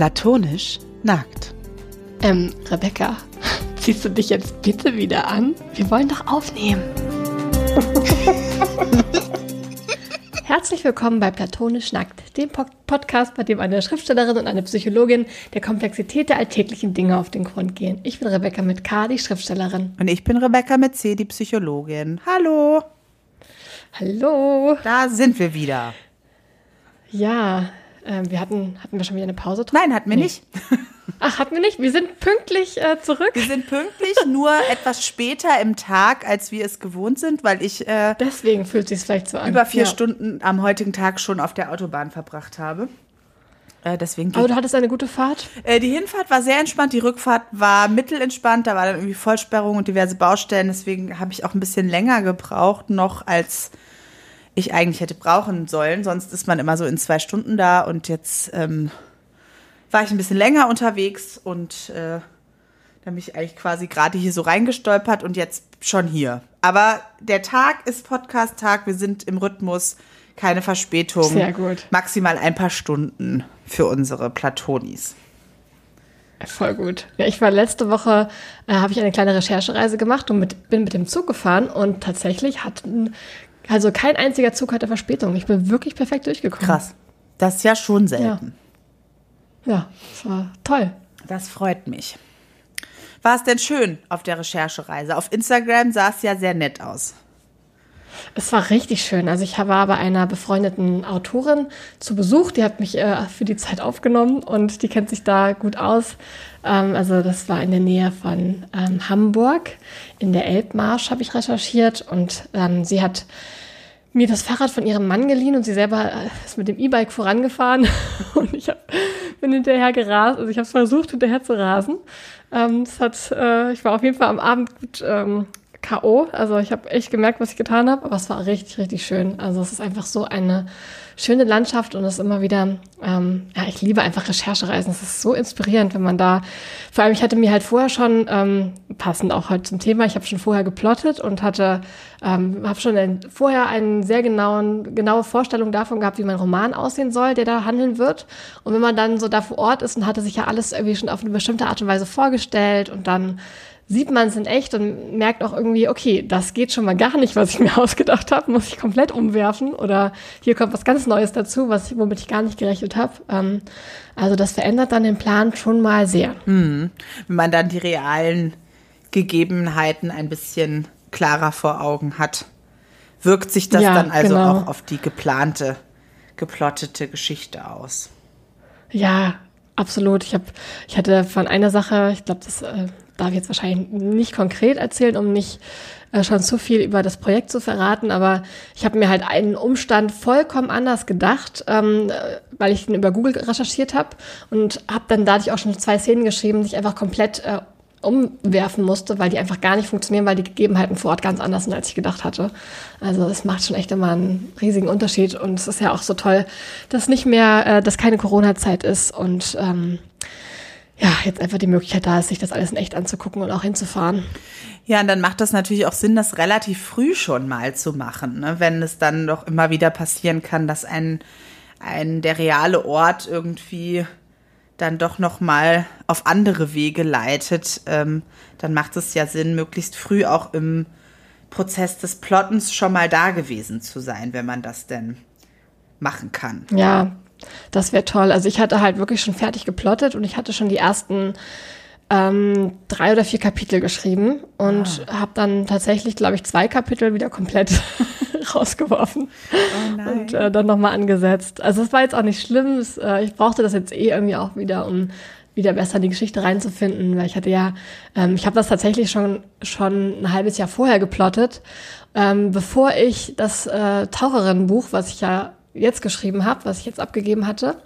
Platonisch nackt. Ähm, Rebecca, ziehst du dich jetzt bitte wieder an? Wir wollen doch aufnehmen. Herzlich willkommen bei Platonisch Nackt, dem Podcast, bei dem eine Schriftstellerin und eine Psychologin der Komplexität der alltäglichen Dinge auf den Grund gehen. Ich bin Rebecca mit K, die Schriftstellerin. Und ich bin Rebecca mit C, die Psychologin. Hallo. Hallo. Da sind wir wieder. Ja, äh, wir hatten, hatten wir schon wieder eine Pause? Nein, hatten wir nee. nicht. Ach, hatten wir nicht? Wir sind pünktlich äh, zurück. Wir sind pünktlich, nur etwas später im Tag, als wir es gewohnt sind, weil ich äh, deswegen fühlt es sich vielleicht so an. Über vier ja. Stunden am heutigen Tag schon auf der Autobahn verbracht habe. Äh, deswegen Aber du hattest eine gute Fahrt? Äh, die Hinfahrt war sehr entspannt, die Rückfahrt war mittelentspannt. Da war dann irgendwie Vollsperrung und diverse Baustellen. Deswegen habe ich auch ein bisschen länger gebraucht noch als ich eigentlich hätte brauchen sollen. Sonst ist man immer so in zwei Stunden da und jetzt ähm, war ich ein bisschen länger unterwegs und äh, da bin ich eigentlich quasi gerade hier so reingestolpert und jetzt schon hier. Aber der Tag ist Podcast-Tag, wir sind im Rhythmus, keine Verspätung. Sehr gut. Maximal ein paar Stunden für unsere Platonis. Voll gut. Ja, ich war letzte Woche, äh, habe ich eine kleine Recherchereise gemacht und mit, bin mit dem Zug gefahren und tatsächlich hatten, also kein einziger Zug hatte Verspätung. Ich bin wirklich perfekt durchgekommen. Krass. Das ist ja schon selten. Ja. Ja, das war toll. Das freut mich. War es denn schön auf der Recherchereise? Auf Instagram sah es ja sehr nett aus. Es war richtig schön. Also ich war bei einer befreundeten Autorin zu Besuch, die hat mich äh, für die Zeit aufgenommen und die kennt sich da gut aus. Ähm, also das war in der Nähe von ähm, Hamburg. In der Elbmarsch habe ich recherchiert und ähm, sie hat mir das Fahrrad von ihrem Mann geliehen und sie selber äh, ist mit dem E-Bike vorangefahren und ich hab, bin hinterher gerast, also ich habe es versucht hinterher zu rasen. Ähm, das hat, äh, ich war auf jeden Fall am Abend gut ähm, K.O. Also ich habe echt gemerkt, was ich getan habe, aber es war richtig, richtig schön. Also es ist einfach so eine schöne Landschaft und es ist immer wieder, ähm, ja, ich liebe einfach Recherchereisen. Es ist so inspirierend, wenn man da, vor allem ich hatte mir halt vorher schon, ähm, passend auch heute zum Thema, ich habe schon vorher geplottet und hatte, ähm, habe schon ein, vorher eine sehr genauen, genaue Vorstellung davon gehabt, wie mein Roman aussehen soll, der da handeln wird. Und wenn man dann so da vor Ort ist und hatte sich ja alles irgendwie schon auf eine bestimmte Art und Weise vorgestellt und dann sieht man es in echt und merkt auch irgendwie, okay, das geht schon mal gar nicht, was ich mir ausgedacht habe, muss ich komplett umwerfen oder hier kommt was ganz Neues dazu, was ich, womit ich gar nicht gerechnet habe. Ähm, also das verändert dann den Plan schon mal sehr. Mhm. Wenn man dann die realen Gegebenheiten ein bisschen klarer vor Augen hat, wirkt sich das ja, dann also genau. auch auf die geplante, geplottete Geschichte aus. Ja, absolut. Ich habe, ich hatte von einer Sache, ich glaube, das äh, darf ich jetzt wahrscheinlich nicht konkret erzählen, um nicht äh, schon zu viel über das Projekt zu verraten, aber ich habe mir halt einen Umstand vollkommen anders gedacht, ähm, weil ich den über Google recherchiert habe und habe dann dadurch auch schon zwei Szenen geschrieben, die ich einfach komplett äh, umwerfen musste, weil die einfach gar nicht funktionieren, weil die Gegebenheiten vor Ort ganz anders sind, als ich gedacht hatte. Also es macht schon echt immer einen riesigen Unterschied und es ist ja auch so toll, dass nicht mehr, äh, dass keine Corona-Zeit ist und ähm, ja, jetzt einfach die Möglichkeit da ist, sich das alles in echt anzugucken und auch hinzufahren. Ja, und dann macht das natürlich auch Sinn, das relativ früh schon mal zu machen, ne? wenn es dann doch immer wieder passieren kann, dass ein, ein der reale Ort irgendwie dann doch noch mal auf andere Wege leitet, ähm, dann macht es ja Sinn, möglichst früh auch im Prozess des Plottens schon mal da gewesen zu sein, wenn man das denn machen kann. Ja, das wäre toll. Also ich hatte halt wirklich schon fertig geplottet und ich hatte schon die ersten ähm, drei oder vier Kapitel geschrieben und ah. habe dann tatsächlich, glaube ich, zwei Kapitel wieder komplett rausgeworfen oh und äh, dann nochmal angesetzt. Also es war jetzt auch nicht schlimm. Es, äh, ich brauchte das jetzt eh irgendwie auch wieder, um wieder besser in die Geschichte reinzufinden, weil ich hatte ja, ähm, ich habe das tatsächlich schon schon ein halbes Jahr vorher geplottet, ähm, bevor ich das äh, Taucherinnenbuch, was ich ja jetzt geschrieben habe, was ich jetzt abgegeben hatte.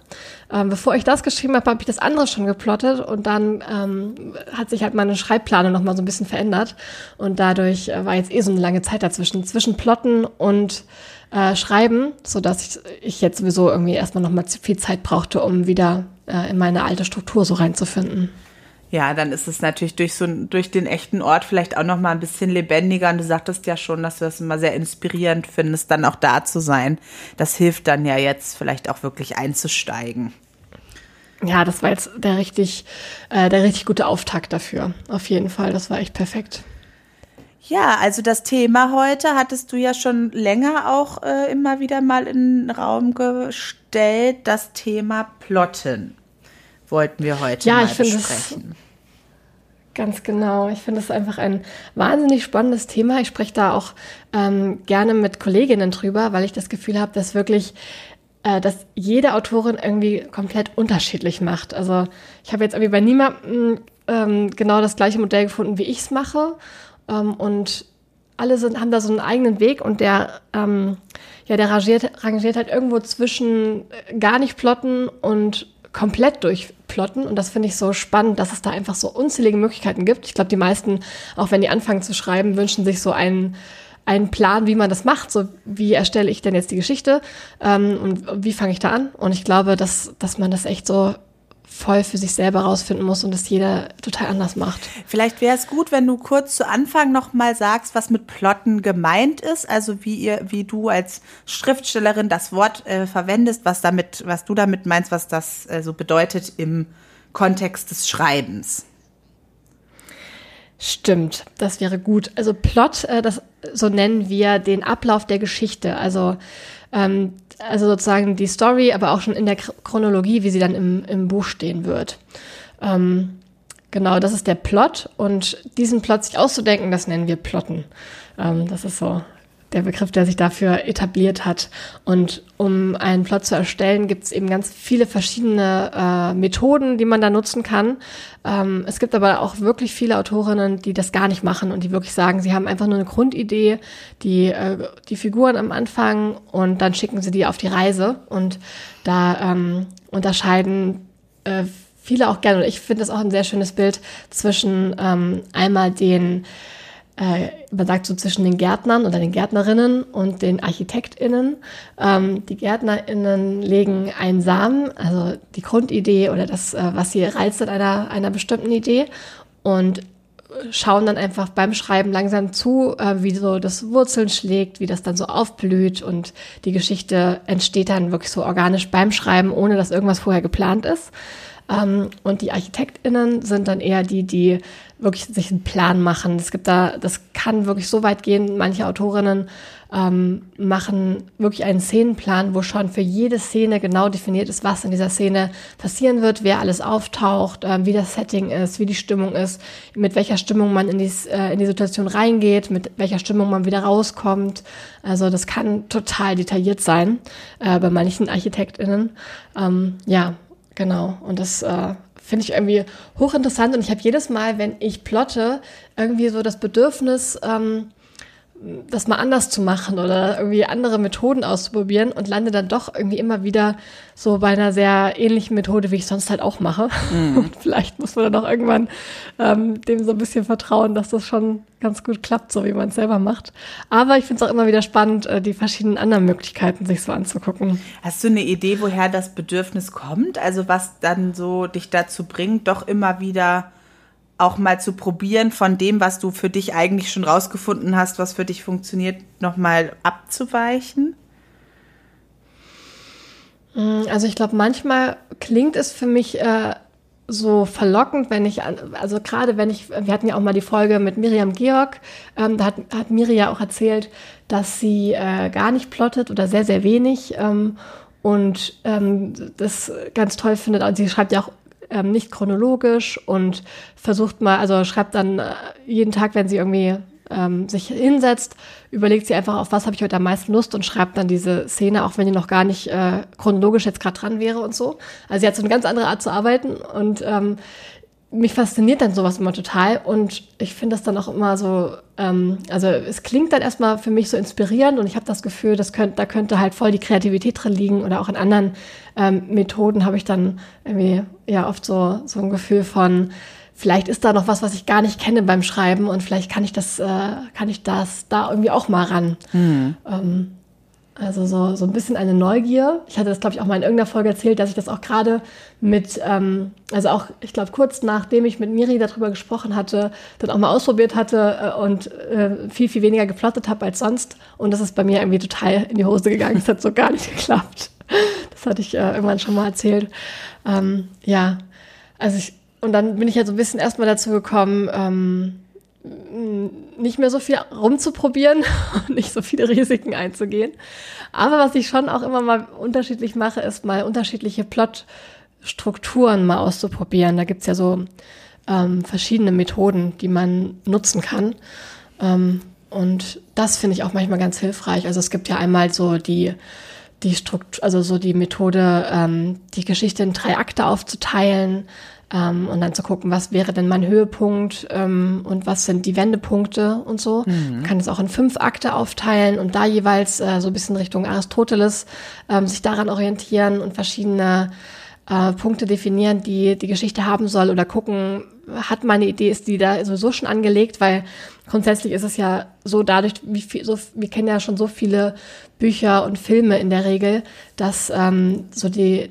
Ähm, bevor ich das geschrieben habe, habe ich das andere schon geplottet und dann ähm, hat sich halt meine Schreibplane noch mal so ein bisschen verändert und dadurch äh, war jetzt eh so eine lange Zeit dazwischen, zwischen Plotten und äh, Schreiben, so dass ich, ich jetzt sowieso irgendwie erstmal noch mal zu viel Zeit brauchte, um wieder äh, in meine alte Struktur so reinzufinden ja, dann ist es natürlich durch so durch den echten Ort vielleicht auch noch mal ein bisschen lebendiger. Und du sagtest ja schon, dass du das immer sehr inspirierend findest, dann auch da zu sein. Das hilft dann ja jetzt vielleicht auch wirklich einzusteigen. ja, das war jetzt der richtig, äh, der richtig gute Auftakt dafür. Auf jeden Fall, das war echt perfekt. Ja, also das Thema heute hattest du ja schon länger auch äh, immer wieder mal in den Raum gestellt. Das Thema Plotten wollten wir heute ja, mal ich besprechen. Ganz genau. Ich finde es einfach ein wahnsinnig spannendes Thema. Ich spreche da auch ähm, gerne mit Kolleginnen drüber, weil ich das Gefühl habe, dass wirklich äh, dass jede Autorin irgendwie komplett unterschiedlich macht. Also ich habe jetzt irgendwie bei niemandem ähm, genau das gleiche Modell gefunden, wie ich es mache. Ähm, und alle sind, haben da so einen eigenen Weg und der, ähm, ja, der rangiert, rangiert halt irgendwo zwischen äh, gar nicht plotten und komplett durchplotten. Und das finde ich so spannend, dass es da einfach so unzählige Möglichkeiten gibt. Ich glaube, die meisten, auch wenn die anfangen zu schreiben, wünschen sich so einen, einen Plan, wie man das macht. So, wie erstelle ich denn jetzt die Geschichte? Ähm, und wie fange ich da an? Und ich glaube, dass, dass man das echt so voll für sich selber rausfinden muss und das jeder total anders macht. Vielleicht wäre es gut, wenn du kurz zu Anfang noch mal sagst, was mit Plotten gemeint ist, also wie ihr, wie du als Schriftstellerin das Wort äh, verwendest, was damit, was du damit meinst, was das äh, so bedeutet im Kontext des Schreibens. Stimmt, das wäre gut. Also Plot, äh, das so nennen wir den Ablauf der Geschichte. Also ähm, also sozusagen die Story, aber auch schon in der Chronologie, wie sie dann im, im Buch stehen wird. Ähm, genau, das ist der Plot und diesen Plot sich auszudenken, das nennen wir Plotten. Ähm, das ist so der Begriff, der sich dafür etabliert hat. Und um einen Plot zu erstellen, gibt es eben ganz viele verschiedene äh, Methoden, die man da nutzen kann. Ähm, es gibt aber auch wirklich viele Autorinnen, die das gar nicht machen und die wirklich sagen, sie haben einfach nur eine Grundidee, die, äh, die Figuren am Anfang und dann schicken sie die auf die Reise. Und da ähm, unterscheiden äh, viele auch gerne, und ich finde das auch ein sehr schönes Bild zwischen ähm, einmal den äh, man sagt so zwischen den Gärtnern oder den Gärtnerinnen und den ArchitektInnen. Ähm, die GärtnerInnen legen einen Samen, also die Grundidee oder das, äh, was sie reizt an einer, einer bestimmten Idee und schauen dann einfach beim Schreiben langsam zu, äh, wie so das Wurzeln schlägt, wie das dann so aufblüht und die Geschichte entsteht dann wirklich so organisch beim Schreiben, ohne dass irgendwas vorher geplant ist. Ähm, und die ArchitektInnen sind dann eher die, die wirklich sich einen Plan machen. Es gibt da, das kann wirklich so weit gehen. Manche Autorinnen ähm, machen wirklich einen Szenenplan, wo schon für jede Szene genau definiert ist, was in dieser Szene passieren wird, wer alles auftaucht, äh, wie das Setting ist, wie die Stimmung ist, mit welcher Stimmung man in die, äh, in die Situation reingeht, mit welcher Stimmung man wieder rauskommt. Also das kann total detailliert sein äh, bei manchen ArchitektInnen. Ähm, ja, Genau. Und das äh, finde ich irgendwie hochinteressant. Und ich habe jedes Mal, wenn ich plotte, irgendwie so das Bedürfnis, ähm, das mal anders zu machen oder irgendwie andere Methoden auszuprobieren und lande dann doch irgendwie immer wieder so bei einer sehr ähnlichen Methode, wie ich sonst halt auch mache. Mhm. Und vielleicht muss man dann auch irgendwann ähm, dem so ein bisschen vertrauen, dass das schon ganz gut klappt, so wie man es selber macht. Aber ich finde es auch immer wieder spannend, äh, die verschiedenen anderen Möglichkeiten sich so anzugucken. Hast du eine Idee, woher das Bedürfnis kommt? Also was dann so dich dazu bringt, doch immer wieder auch mal zu probieren, von dem, was du für dich eigentlich schon rausgefunden hast, was für dich funktioniert, nochmal abzuweichen? Mm, also ich glaube, manchmal klingt es für mich äh, so verlockend, wenn ich, also gerade wenn ich, wir hatten ja auch mal die Folge mit Miriam Georg, ähm, da hat, hat Miriam auch erzählt, dass sie äh, gar nicht plottet oder sehr, sehr wenig ähm, und ähm, das ganz toll findet. Und sie schreibt ja auch ähm, nicht chronologisch und versucht mal, also schreibt dann äh, jeden Tag, wenn sie irgendwie ähm, sich hinsetzt, überlegt sie einfach, auf was habe ich heute am meisten Lust und schreibt dann diese Szene, auch wenn die noch gar nicht äh, chronologisch jetzt gerade dran wäre und so. Also sie hat so eine ganz andere Art zu arbeiten und ähm, mich fasziniert dann sowas immer total und ich finde das dann auch immer so, ähm, also es klingt dann erstmal für mich so inspirierend und ich habe das Gefühl, das könnt, da könnte halt voll die Kreativität drin liegen oder auch in anderen ähm, Methoden habe ich dann irgendwie ja oft so, so ein Gefühl von, vielleicht ist da noch was, was ich gar nicht kenne beim Schreiben und vielleicht kann ich das, äh, kann ich das da irgendwie auch mal ran. Mhm. Ähm, also so, so ein bisschen eine Neugier. Ich hatte das, glaube ich, auch mal in irgendeiner Folge erzählt, dass ich das auch gerade mit, ähm, also auch, ich glaube, kurz nachdem ich mit Miri darüber gesprochen hatte, dann auch mal ausprobiert hatte äh, und äh, viel, viel weniger geplottet habe als sonst. Und das ist bei mir irgendwie total in die Hose gegangen. Es hat so gar nicht geklappt. Das hatte ich äh, irgendwann schon mal erzählt. Ähm, ja, also ich, und dann bin ich ja so ein bisschen erstmal dazu gekommen, ähm, nicht mehr so viel rumzuprobieren und nicht so viele Risiken einzugehen. Aber was ich schon auch immer mal unterschiedlich mache, ist mal unterschiedliche Plotstrukturen mal auszuprobieren. Da gibt's ja so ähm, verschiedene Methoden, die man nutzen kann. Ähm, und das finde ich auch manchmal ganz hilfreich. Also es gibt ja einmal so die die Struktur, also so die Methode, ähm, die Geschichte in drei Akte aufzuteilen, ähm, und dann zu gucken, was wäre denn mein Höhepunkt ähm, und was sind die Wendepunkte und so. Mhm. Man kann es auch in fünf Akte aufteilen und da jeweils äh, so ein bisschen Richtung Aristoteles ähm, sich daran orientieren und verschiedene äh, Punkte definieren, die die Geschichte haben soll oder gucken, hat meine Idee, ist die da sowieso schon angelegt, weil grundsätzlich ist es ja so dadurch, wie viel, so, wir kennen ja schon so viele Bücher und Filme in der Regel, dass ähm, so die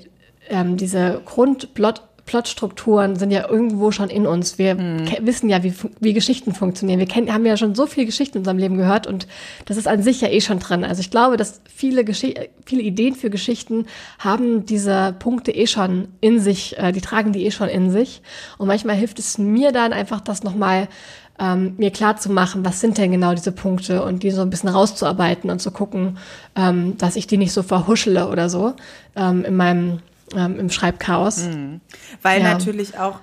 ähm, diese Grundplot Plotstrukturen sind ja irgendwo schon in uns. Wir mhm. wissen ja, wie, wie Geschichten funktionieren. Wir kennen, haben ja schon so viele Geschichten in unserem Leben gehört und das ist an sich ja eh schon drin. Also ich glaube, dass viele, Gesch viele Ideen für Geschichten haben diese Punkte eh schon in sich, äh, die tragen die eh schon in sich. Und manchmal hilft es mir dann einfach, das nochmal ähm, mir klar zu machen, was sind denn genau diese Punkte und die so ein bisschen rauszuarbeiten und zu gucken, ähm, dass ich die nicht so verhuschele oder so ähm, in meinem ähm, im Schreibchaos. Mhm. Weil ja. natürlich auch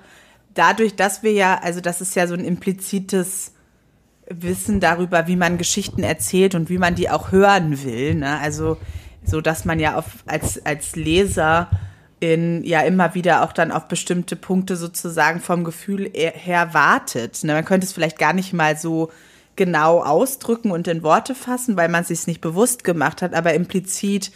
dadurch, dass wir ja, also das ist ja so ein implizites Wissen darüber, wie man Geschichten erzählt und wie man die auch hören will. Ne? Also so, dass man ja auf, als, als Leser in, ja immer wieder auch dann auf bestimmte Punkte sozusagen vom Gefühl her wartet. Ne? Man könnte es vielleicht gar nicht mal so genau ausdrücken und in Worte fassen, weil man es sich nicht bewusst gemacht hat, aber implizit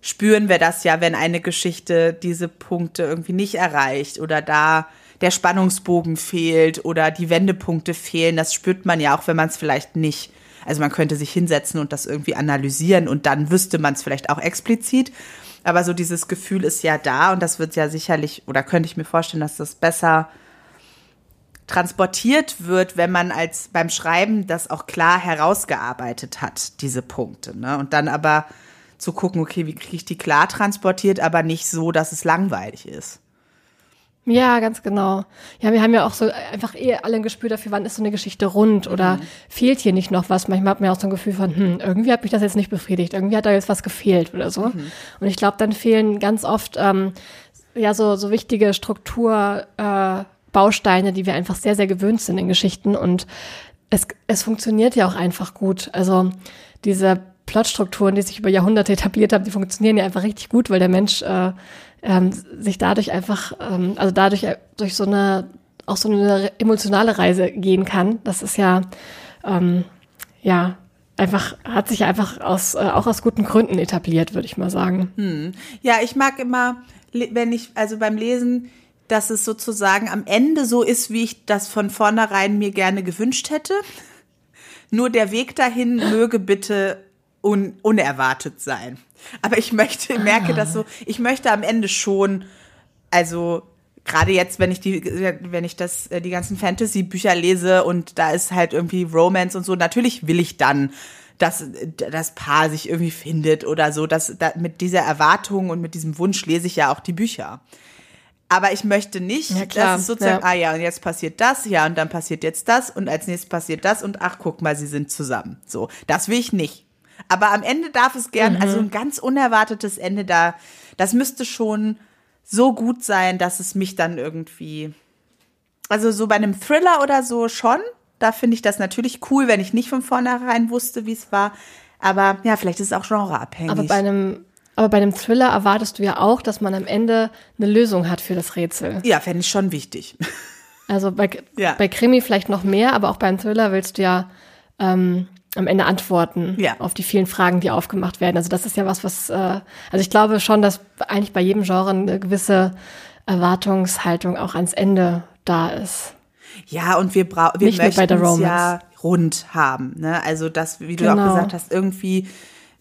spüren wir das ja, wenn eine Geschichte diese Punkte irgendwie nicht erreicht oder da der Spannungsbogen fehlt oder die Wendepunkte fehlen. Das spürt man ja auch, wenn man es vielleicht nicht. Also man könnte sich hinsetzen und das irgendwie analysieren und dann wüsste man es vielleicht auch explizit. Aber so dieses Gefühl ist ja da und das wird ja sicherlich, oder könnte ich mir vorstellen, dass das besser transportiert wird, wenn man als beim Schreiben das auch klar herausgearbeitet hat, diese Punkte. Ne? Und dann aber zu gucken, okay, wie kriege ich die klar transportiert, aber nicht so, dass es langweilig ist. Ja, ganz genau. Ja, wir haben ja auch so einfach eh alle ein Gespür dafür, wann ist so eine Geschichte rund oder mhm. fehlt hier nicht noch was. Manchmal hat man ja auch so ein Gefühl von, hm, irgendwie hat mich das jetzt nicht befriedigt, irgendwie hat da jetzt was gefehlt oder so. Mhm. Und ich glaube, dann fehlen ganz oft ähm, ja so, so wichtige Strukturbausteine, äh, die wir einfach sehr, sehr gewöhnt sind in Geschichten. Und es, es funktioniert ja auch einfach gut. Also diese Plotstrukturen, die sich über Jahrhunderte etabliert haben, die funktionieren ja einfach richtig gut, weil der Mensch äh, ähm, sich dadurch einfach, ähm, also dadurch äh, durch so eine, auch so eine emotionale Reise gehen kann. Das ist ja, ähm, ja, einfach, hat sich einfach aus, äh, auch aus guten Gründen etabliert, würde ich mal sagen. Hm. Ja, ich mag immer, wenn ich, also beim Lesen, dass es sozusagen am Ende so ist, wie ich das von vornherein mir gerne gewünscht hätte. Nur der Weg dahin möge bitte un unerwartet sein. Aber ich möchte, merke das so, ich möchte am Ende schon, also gerade jetzt, wenn ich die, wenn ich das, äh, die ganzen Fantasy-Bücher lese und da ist halt irgendwie Romance und so, natürlich will ich dann, dass das Paar sich irgendwie findet oder so. Dass, da, mit dieser Erwartung und mit diesem Wunsch lese ich ja auch die Bücher. Aber ich möchte nicht, ja, klar. dass es sozusagen, ja. ah ja, und jetzt passiert das, ja, und dann passiert jetzt das und als nächstes passiert das und ach, guck mal, sie sind zusammen. So, das will ich nicht. Aber am Ende darf es gern, mhm. also ein ganz unerwartetes Ende da, das müsste schon so gut sein, dass es mich dann irgendwie, also so bei einem Thriller oder so schon, da finde ich das natürlich cool, wenn ich nicht von vornherein wusste, wie es war. Aber ja, vielleicht ist es auch genreabhängig. Aber bei einem aber bei einem Thriller erwartest du ja auch, dass man am Ende eine Lösung hat für das Rätsel. Ja, fände ich schon wichtig. Also bei, ja. bei Krimi vielleicht noch mehr, aber auch beim Thriller willst du ja ähm, am Ende Antworten ja. auf die vielen Fragen, die aufgemacht werden. Also das ist ja was, was, äh, also ich glaube schon, dass eigentlich bei jedem Genre eine gewisse Erwartungshaltung auch ans Ende da ist. Ja, und wir brauchen, wir möchten ja rund haben. Ne? Also das, wie genau. du auch genau. gesagt hast, irgendwie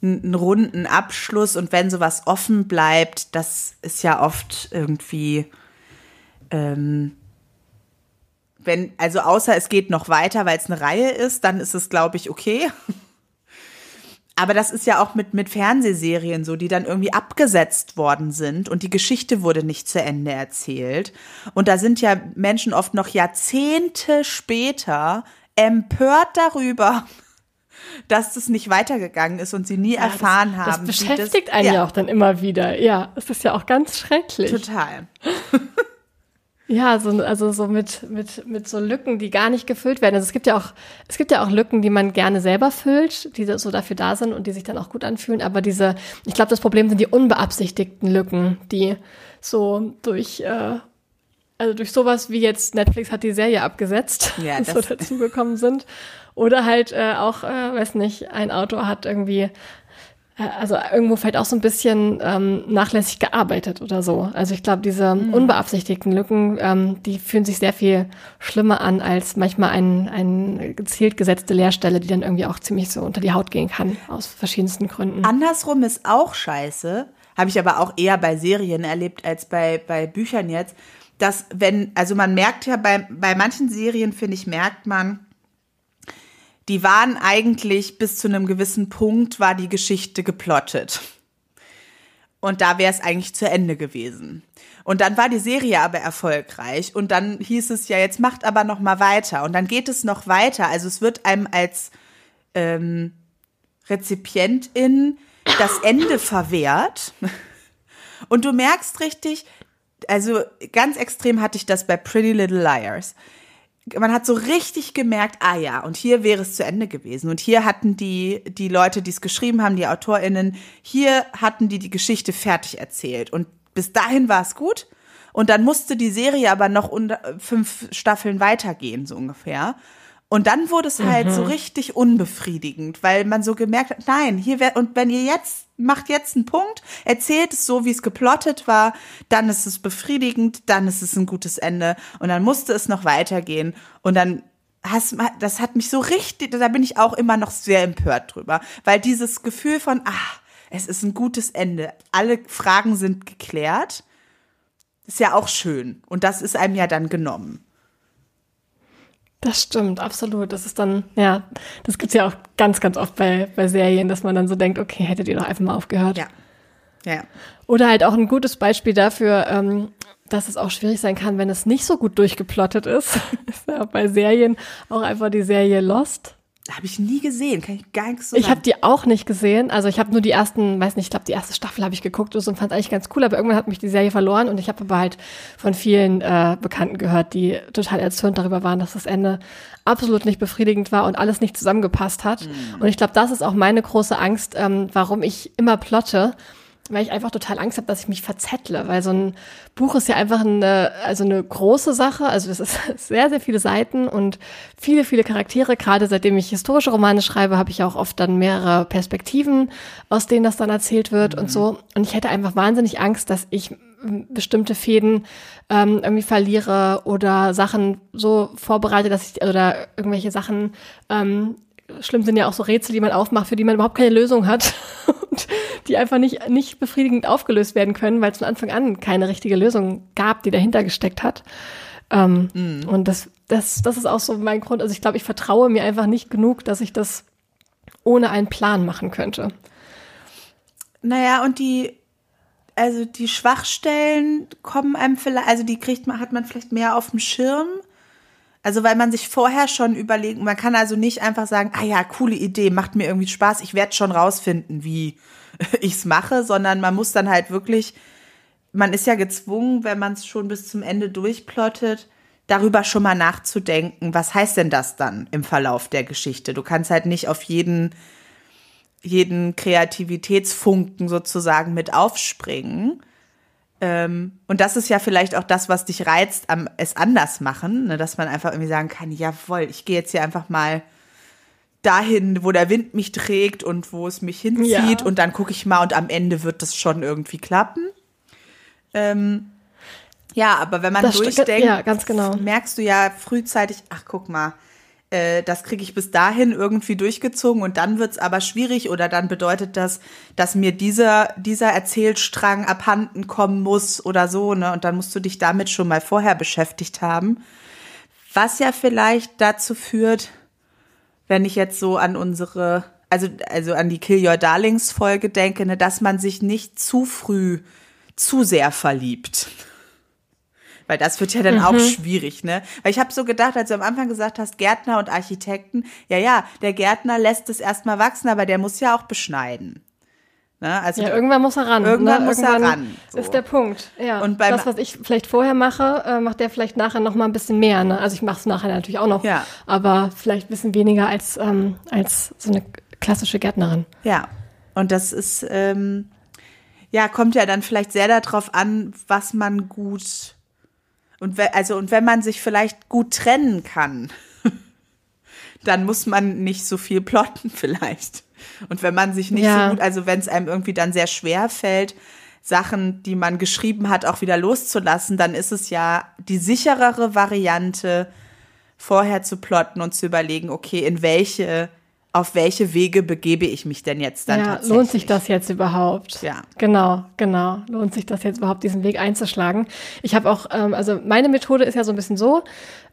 einen runden Abschluss und wenn sowas offen bleibt, das ist ja oft irgendwie ähm, wenn, also außer es geht noch weiter, weil es eine Reihe ist, dann ist es, glaube ich, okay. aber das ist ja auch mit, mit Fernsehserien so, die dann irgendwie abgesetzt worden sind und die Geschichte wurde nicht zu Ende erzählt. Und da sind ja Menschen oft noch Jahrzehnte später empört darüber, dass das nicht weitergegangen ist und sie nie ja, erfahren das, haben. Das beschäftigt das, einen ja. ja auch dann immer wieder. Ja, es ist ja auch ganz schrecklich. Total. Ja, so, also so mit, mit, mit so Lücken, die gar nicht gefüllt werden. Also es gibt ja auch, es gibt ja auch Lücken, die man gerne selber füllt, die so dafür da sind und die sich dann auch gut anfühlen. Aber diese, ich glaube, das Problem sind die unbeabsichtigten Lücken, die so durch, äh, also durch sowas wie jetzt Netflix hat die Serie abgesetzt, ja, so dazugekommen sind. Oder halt äh, auch, äh, weiß nicht, ein Autor hat irgendwie also irgendwo vielleicht auch so ein bisschen ähm, nachlässig gearbeitet oder so. Also ich glaube, diese mhm. unbeabsichtigten Lücken, ähm, die fühlen sich sehr viel schlimmer an als manchmal ein, ein gezielt gesetzte Leerstelle, die dann irgendwie auch ziemlich so unter die Haut gehen kann, aus verschiedensten Gründen. Andersrum ist auch scheiße, habe ich aber auch eher bei Serien erlebt als bei, bei Büchern jetzt, dass wenn, also man merkt ja bei, bei manchen Serien, finde ich, merkt man, die waren eigentlich bis zu einem gewissen Punkt war die Geschichte geplottet. Und da wäre es eigentlich zu Ende gewesen. Und dann war die Serie aber erfolgreich und dann hieß es ja, jetzt macht aber noch mal weiter und dann geht es noch weiter. Also es wird einem als ähm, Rezipientin das Ende verwehrt. Und du merkst richtig, also ganz extrem hatte ich das bei Pretty Little Liars man hat so richtig gemerkt, ah ja, und hier wäre es zu Ende gewesen. Und hier hatten die, die Leute, die es geschrieben haben, die AutorInnen, hier hatten die die Geschichte fertig erzählt. Und bis dahin war es gut. Und dann musste die Serie aber noch unter, fünf Staffeln weitergehen, so ungefähr. Und dann wurde es halt mhm. so richtig unbefriedigend, weil man so gemerkt hat, nein, hier wäre, und wenn ihr jetzt, macht jetzt einen Punkt, erzählt es so, wie es geplottet war, dann ist es befriedigend, dann ist es ein gutes Ende und dann musste es noch weitergehen und dann hast, das hat mich so richtig, da bin ich auch immer noch sehr empört drüber, weil dieses Gefühl von, ah, es ist ein gutes Ende, alle Fragen sind geklärt, ist ja auch schön und das ist einem ja dann genommen. Das stimmt, absolut. Das ist dann, ja, das gibt's ja auch ganz, ganz oft bei, bei Serien, dass man dann so denkt, okay, hättet ihr doch einfach mal aufgehört. Ja. Ja. Oder halt auch ein gutes Beispiel dafür, ähm, dass es auch schwierig sein kann, wenn es nicht so gut durchgeplottet ist. ist ja bei Serien auch einfach die Serie Lost. Habe ich nie gesehen, kann ich gar nichts so Ich habe die auch nicht gesehen. Also ich habe nur die ersten, weiß nicht, ich glaube die erste Staffel habe ich geguckt und fand es eigentlich ganz cool, aber irgendwann hat mich die Serie verloren und ich habe aber halt von vielen äh, Bekannten gehört, die total erzürnt darüber waren, dass das Ende absolut nicht befriedigend war und alles nicht zusammengepasst hat. Mhm. Und ich glaube, das ist auch meine große Angst, ähm, warum ich immer plotte weil ich einfach total Angst habe, dass ich mich verzettle, weil so ein Buch ist ja einfach eine, also eine große Sache, also das ist sehr, sehr viele Seiten und viele, viele Charaktere. Gerade seitdem ich historische Romane schreibe, habe ich auch oft dann mehrere Perspektiven, aus denen das dann erzählt wird mhm. und so. Und ich hätte einfach wahnsinnig Angst, dass ich bestimmte Fäden ähm, irgendwie verliere oder Sachen so vorbereite, dass ich oder irgendwelche Sachen ähm, schlimm sind ja auch so Rätsel, die man aufmacht, für die man überhaupt keine Lösung hat und die einfach nicht, nicht befriedigend aufgelöst werden können, weil es von Anfang an keine richtige Lösung gab, die dahinter gesteckt hat. Ähm, mm. Und das, das, das ist auch so mein Grund. Also ich glaube, ich vertraue mir einfach nicht genug, dass ich das ohne einen Plan machen könnte. Naja, und die, also die Schwachstellen kommen einem vielleicht, also die kriegt man, hat man vielleicht mehr auf dem Schirm also weil man sich vorher schon überlegen, man kann also nicht einfach sagen, ah ja, coole Idee, macht mir irgendwie Spaß, ich werde schon rausfinden, wie ich es mache, sondern man muss dann halt wirklich, man ist ja gezwungen, wenn man es schon bis zum Ende durchplottet, darüber schon mal nachzudenken, was heißt denn das dann im Verlauf der Geschichte? Du kannst halt nicht auf jeden jeden Kreativitätsfunken sozusagen mit aufspringen. Ähm, und das ist ja vielleicht auch das, was dich reizt, am es anders machen, ne? dass man einfach irgendwie sagen kann, jawohl, ich gehe jetzt hier einfach mal dahin, wo der Wind mich trägt und wo es mich hinzieht ja. und dann gucke ich mal und am Ende wird das schon irgendwie klappen. Ähm, ja, aber wenn man das durchdenkt, ja, genau. merkst du ja frühzeitig, ach guck mal, äh, das kriege ich bis dahin irgendwie durchgezogen und dann wird's aber schwierig oder dann bedeutet das, dass mir dieser, dieser Erzählstrang abhanden kommen muss oder so, ne? Und dann musst du dich damit schon mal vorher beschäftigt haben. Was ja vielleicht dazu führt, wenn ich jetzt so an unsere also, also an die Kill Your Darlings Folge denke, ne, dass man sich nicht zu früh zu sehr verliebt. Weil das wird ja dann mhm. auch schwierig, ne? Weil ich habe so gedacht, als du am Anfang gesagt hast, Gärtner und Architekten, ja, ja, der Gärtner lässt es erstmal wachsen, aber der muss ja auch beschneiden. Ne? Also ja, irgendwann muss er ran. Irgendwann ne? muss irgendwann er ran. So. Ist der Punkt. Ja. Und das, was ich vielleicht vorher mache, äh, macht der vielleicht nachher noch mal ein bisschen mehr. Ne? Also ich mache es nachher natürlich auch noch, ja. aber vielleicht ein bisschen weniger als als so eine klassische Gärtnerin. Ja. Und das ist ähm, ja kommt ja dann vielleicht sehr darauf an, was man gut und also und wenn man sich vielleicht gut trennen kann, dann muss man nicht so viel plotten vielleicht. Und wenn man sich nicht ja. so gut, also wenn es einem irgendwie dann sehr schwer fällt, Sachen, die man geschrieben hat, auch wieder loszulassen, dann ist es ja die sicherere Variante, vorher zu plotten und zu überlegen, okay, in welche, auf welche Wege begebe ich mich denn jetzt dann ja, tatsächlich? Lohnt sich das jetzt überhaupt? Ja. Genau, genau. Lohnt sich das jetzt überhaupt, diesen Weg einzuschlagen? Ich habe auch, ähm, also meine Methode ist ja so ein bisschen so,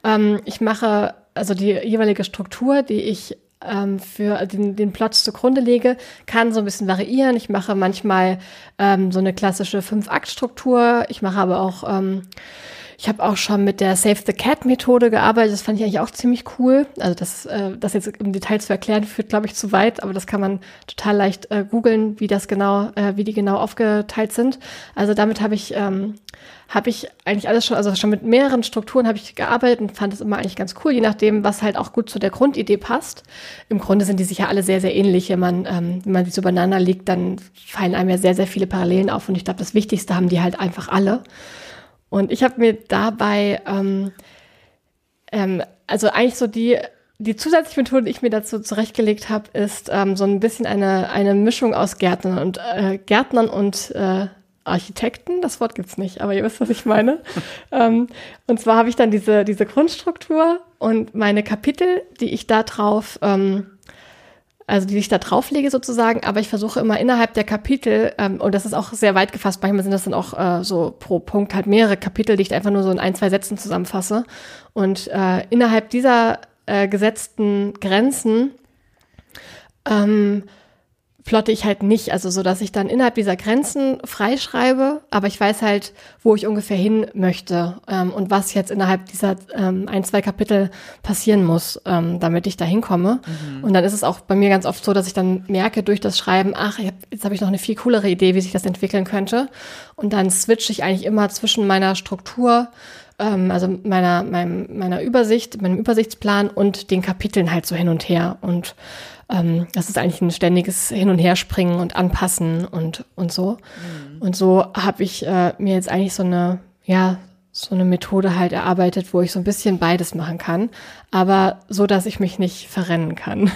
ähm, ich mache also die jeweilige Struktur, die ich ähm, für den, den Plot zugrunde lege, kann so ein bisschen variieren. Ich mache manchmal ähm, so eine klassische Fünf-Akt-Struktur. Ich mache aber auch ähm, ich habe auch schon mit der Save the Cat Methode gearbeitet. Das fand ich eigentlich auch ziemlich cool. Also das, äh, das jetzt im Detail zu erklären, führt, glaube ich, zu weit, aber das kann man total leicht äh, googeln, wie das genau, äh, wie die genau aufgeteilt sind. Also damit habe ich, ähm, habe ich eigentlich alles schon, also schon mit mehreren Strukturen habe ich gearbeitet und fand es immer eigentlich ganz cool, je nachdem, was halt auch gut zu der Grundidee passt. Im Grunde sind die sicher alle sehr, sehr ähnlich. Wenn man, ähm, wenn man die so übereinander legt, dann fallen einem ja sehr, sehr viele Parallelen auf und ich glaube, das Wichtigste haben die halt einfach alle. Und ich habe mir dabei, ähm, ähm, also eigentlich so die, die zusätzliche Methode, die ich mir dazu zurechtgelegt habe, ist ähm, so ein bisschen eine, eine Mischung aus Gärtnern und äh, Gärtnern und äh, Architekten, das Wort gibt's nicht, aber ihr wisst, was ich meine. ähm, und zwar habe ich dann diese, diese Grundstruktur und meine Kapitel, die ich da drauf ähm, also die ich da drauflege sozusagen, aber ich versuche immer innerhalb der Kapitel, ähm, und das ist auch sehr weit gefasst, manchmal sind das dann auch äh, so pro Punkt halt mehrere Kapitel, die ich einfach nur so in ein, zwei Sätzen zusammenfasse. Und äh, innerhalb dieser äh, gesetzten Grenzen ähm, plotte ich halt nicht, also so, dass ich dann innerhalb dieser Grenzen freischreibe, aber ich weiß halt, wo ich ungefähr hin möchte ähm, und was jetzt innerhalb dieser ähm, ein, zwei Kapitel passieren muss, ähm, damit ich da hinkomme. Mhm. Und dann ist es auch bei mir ganz oft so, dass ich dann merke durch das Schreiben, ach, hab, jetzt habe ich noch eine viel coolere Idee, wie sich das entwickeln könnte. Und dann switche ich eigentlich immer zwischen meiner Struktur ähm, also meiner, meinem, meiner Übersicht, meinem Übersichtsplan und den Kapiteln halt so hin und her. Und ähm, das ist eigentlich ein ständiges Hin- und Herspringen und Anpassen und, und so. Mhm. Und so habe ich äh, mir jetzt eigentlich so eine, ja, so eine Methode halt erarbeitet, wo ich so ein bisschen beides machen kann, aber so, dass ich mich nicht verrennen kann.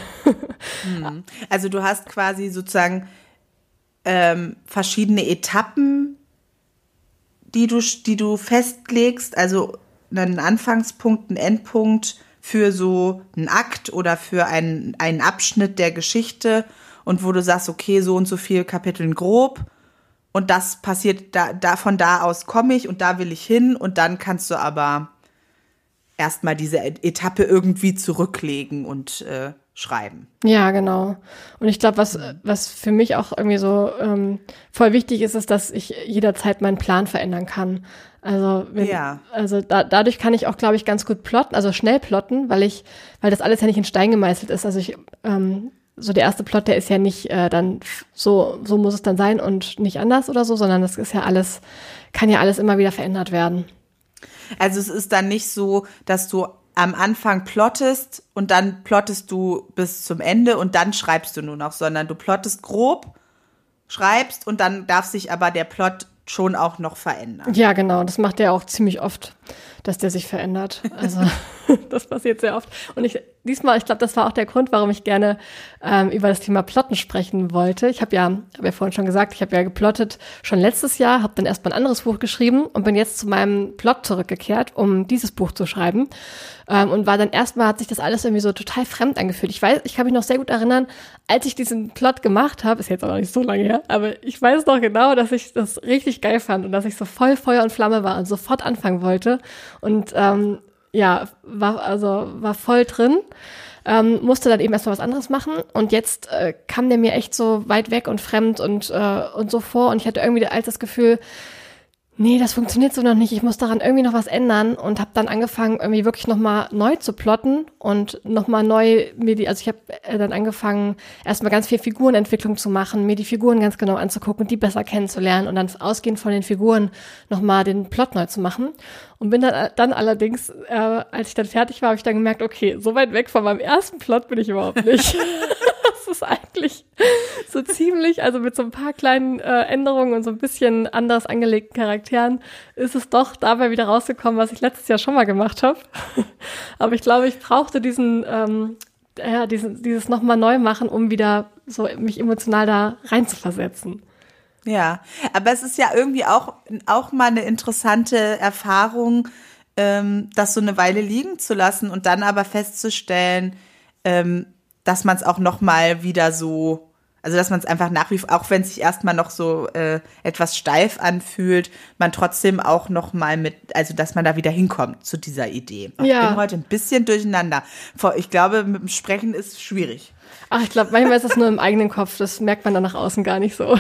Mhm. Also du hast quasi sozusagen ähm, verschiedene Etappen, die du, die du festlegst, also einen Anfangspunkt, einen Endpunkt für so einen Akt oder für einen, einen Abschnitt der Geschichte und wo du sagst, okay, so und so viel Kapiteln grob und das passiert, da, da von da aus komme ich und da will ich hin und dann kannst du aber erstmal diese Etappe irgendwie zurücklegen und äh, schreiben. Ja, genau. Und ich glaube, was, was für mich auch irgendwie so ähm, voll wichtig ist, ist, dass ich jederzeit meinen Plan verändern kann. Also, wenn, ja. also da, dadurch kann ich auch, glaube ich, ganz gut plotten, also schnell plotten, weil ich, weil das alles ja nicht in Stein gemeißelt ist. Also ich, ähm, so der erste Plot, der ist ja nicht äh, dann so, so muss es dann sein und nicht anders oder so, sondern das ist ja alles, kann ja alles immer wieder verändert werden. Also es ist dann nicht so, dass du am Anfang plottest und dann plottest du bis zum Ende und dann schreibst du nur noch, sondern du plottest grob, schreibst und dann darf sich aber der Plot schon auch noch verändern. Ja, genau. Das macht er auch ziemlich oft, dass der sich verändert. Also das passiert sehr oft. Und ich diesmal, ich glaube, das war auch der Grund, warum ich gerne ähm, über das Thema Plotten sprechen wollte. Ich habe ja, habe ja vorhin schon gesagt, ich habe ja geplottet schon letztes Jahr, habe dann erstmal ein anderes Buch geschrieben und bin jetzt zu meinem Plot zurückgekehrt, um dieses Buch zu schreiben. Ähm, und war dann erstmal, hat sich das alles irgendwie so total fremd angefühlt. Ich weiß, ich kann mich noch sehr gut erinnern, als ich diesen Plot gemacht habe, ist jetzt auch noch nicht so lange her, aber ich weiß noch genau, dass ich das richtig geil fand und dass ich so voll Feuer und Flamme war und sofort anfangen wollte. Und ähm, ja, war, also war voll drin. Ähm, musste dann eben erstmal was anderes machen und jetzt äh, kam der mir echt so weit weg und fremd und, äh, und so vor und ich hatte irgendwie als das Gefühl, nee, das funktioniert so noch nicht, ich muss daran irgendwie noch was ändern und habe dann angefangen, irgendwie wirklich nochmal neu zu plotten und nochmal neu mir die, also ich habe äh, dann angefangen, erstmal ganz viel Figurenentwicklung zu machen, mir die Figuren ganz genau anzugucken und die besser kennenzulernen und dann ausgehend von den Figuren nochmal den Plot neu zu machen. Und bin dann, äh, dann allerdings, äh, als ich dann fertig war, habe ich dann gemerkt, okay, so weit weg von meinem ersten Plot bin ich überhaupt nicht. ist eigentlich so ziemlich, also mit so ein paar kleinen äh, Änderungen und so ein bisschen anders angelegten Charakteren, ist es doch dabei wieder rausgekommen, was ich letztes Jahr schon mal gemacht habe. Aber ich glaube, ich brauchte diesen, ähm, ja, diesen, dieses nochmal neu machen, um wieder so mich emotional da reinzuversetzen. Ja, aber es ist ja irgendwie auch, auch mal eine interessante Erfahrung, ähm, das so eine Weile liegen zu lassen und dann aber festzustellen, ähm, dass man es auch noch mal wieder so, also dass man es einfach nach wie vor, auch wenn es sich erstmal noch so äh, etwas steif anfühlt, man trotzdem auch noch mal mit, also dass man da wieder hinkommt zu dieser Idee. Ja. Ich bin heute ein bisschen durcheinander. Ich glaube, mit dem Sprechen ist schwierig. Ach, ich glaube, manchmal ist das nur im eigenen Kopf. Das merkt man dann nach außen gar nicht so.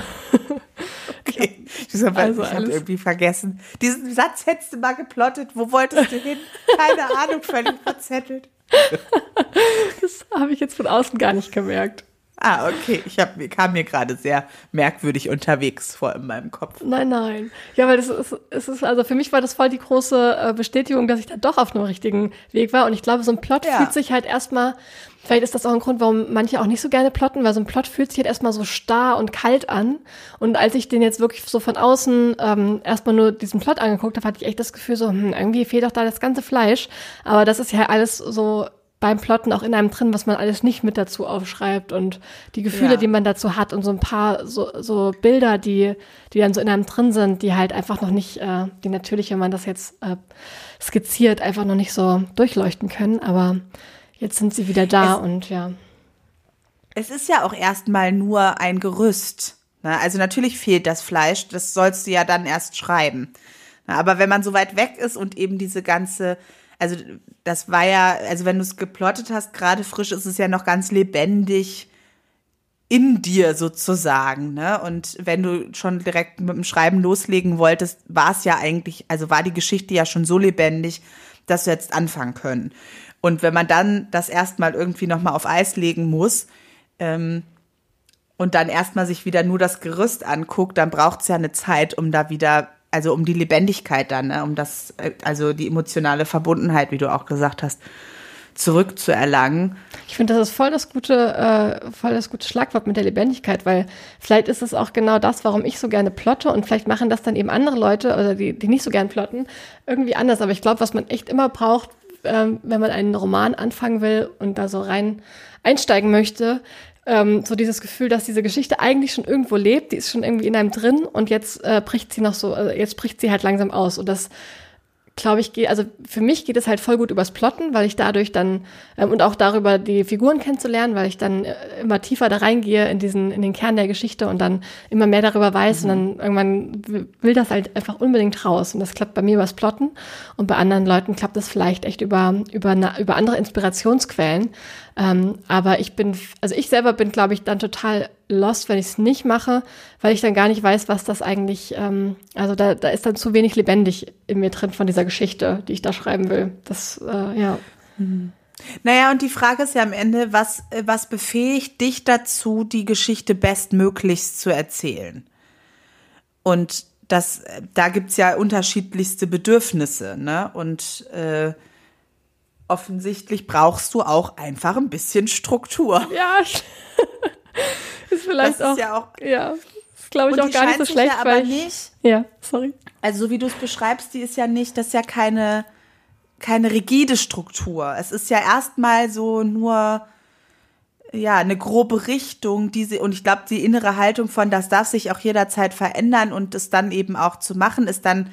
Okay. Ich, also ich habe irgendwie vergessen. Diesen Satz hättest du mal geplottet. Wo wolltest du hin? Keine Ahnung, völlig verzettelt. das habe ich jetzt von außen gar nicht gemerkt. Ah, okay. Ich hab, kam mir gerade sehr merkwürdig unterwegs vor in meinem Kopf. Nein, nein. Ja, weil das ist, es ist, also für mich war das voll die große äh, Bestätigung, dass ich da doch auf einem richtigen Weg war. Und ich glaube, so ein Plot ja. fühlt sich halt erstmal, vielleicht ist das auch ein Grund, warum manche auch nicht so gerne plotten, weil so ein Plot fühlt sich halt erstmal so starr und kalt an. Und als ich den jetzt wirklich so von außen ähm, erstmal nur diesen Plot angeguckt habe, hatte ich echt das Gefühl so, hm, irgendwie fehlt doch da das ganze Fleisch. Aber das ist ja alles so beim Plotten auch in einem drin, was man alles nicht mit dazu aufschreibt und die Gefühle, ja. die man dazu hat und so ein paar so, so Bilder, die, die dann so in einem drin sind, die halt einfach noch nicht, äh, die natürlich, wenn man das jetzt äh, skizziert, einfach noch nicht so durchleuchten können. Aber jetzt sind sie wieder da es, und ja. Es ist ja auch erstmal nur ein Gerüst. Ne? Also natürlich fehlt das Fleisch, das sollst du ja dann erst schreiben. Aber wenn man so weit weg ist und eben diese ganze also das war ja, also wenn du es geplottet hast, gerade frisch ist es ja noch ganz lebendig in dir sozusagen, ne? Und wenn du schon direkt mit dem Schreiben loslegen wolltest, war es ja eigentlich, also war die Geschichte ja schon so lebendig, dass du jetzt anfangen können. Und wenn man dann das erstmal irgendwie nochmal auf Eis legen muss, ähm, und dann erstmal sich wieder nur das Gerüst anguckt, dann braucht es ja eine Zeit, um da wieder also um die Lebendigkeit dann, ne? um das, äh, also die emotionale Verbundenheit, wie du auch gesagt hast, zurückzuerlangen. Ich finde, das ist voll das gute, äh, voll das gute Schlagwort mit der Lebendigkeit, weil vielleicht ist es auch genau das, warum ich so gerne plotte und vielleicht machen das dann eben andere Leute oder die, die nicht so gern plotten, irgendwie anders. Aber ich glaube, was man echt immer braucht, äh, wenn man einen Roman anfangen will und da so rein einsteigen möchte, ähm, so dieses Gefühl, dass diese Geschichte eigentlich schon irgendwo lebt, die ist schon irgendwie in einem drin und jetzt äh, bricht sie noch so, äh, jetzt bricht sie halt langsam aus. Und das glaube ich, geht, also für mich geht es halt voll gut übers Plotten, weil ich dadurch dann ähm, und auch darüber die Figuren kennenzulernen, weil ich dann äh, immer tiefer da reingehe in diesen, in den Kern der Geschichte und dann immer mehr darüber weiß mhm. und dann irgendwann will das halt einfach unbedingt raus. Und das klappt bei mir übers Plotten und bei anderen Leuten klappt das vielleicht echt über, über, über andere Inspirationsquellen. Ähm, aber ich bin, also ich selber bin, glaube ich, dann total lost, wenn ich es nicht mache, weil ich dann gar nicht weiß, was das eigentlich, ähm, also da, da ist dann zu wenig lebendig in mir drin von dieser Geschichte, die ich da schreiben will. Das, äh, ja. Mhm. Naja, und die Frage ist ja am Ende, was, äh, was befähigt dich dazu, die Geschichte bestmöglichst zu erzählen? Und das, da gibt's ja unterschiedlichste Bedürfnisse, ne? Und äh, offensichtlich brauchst du auch einfach ein bisschen Struktur. Ja, ist vielleicht das auch, ist ja auch, ja, ist glaube ich auch gar nicht so schlecht, ja aber nicht. Ja, sorry. Also so wie du es beschreibst, die ist ja nicht, das ist ja keine keine rigide Struktur. Es ist ja erstmal so nur ja, eine grobe Richtung, diese, und ich glaube, die innere Haltung von, das darf sich auch jederzeit verändern und es dann eben auch zu machen, ist dann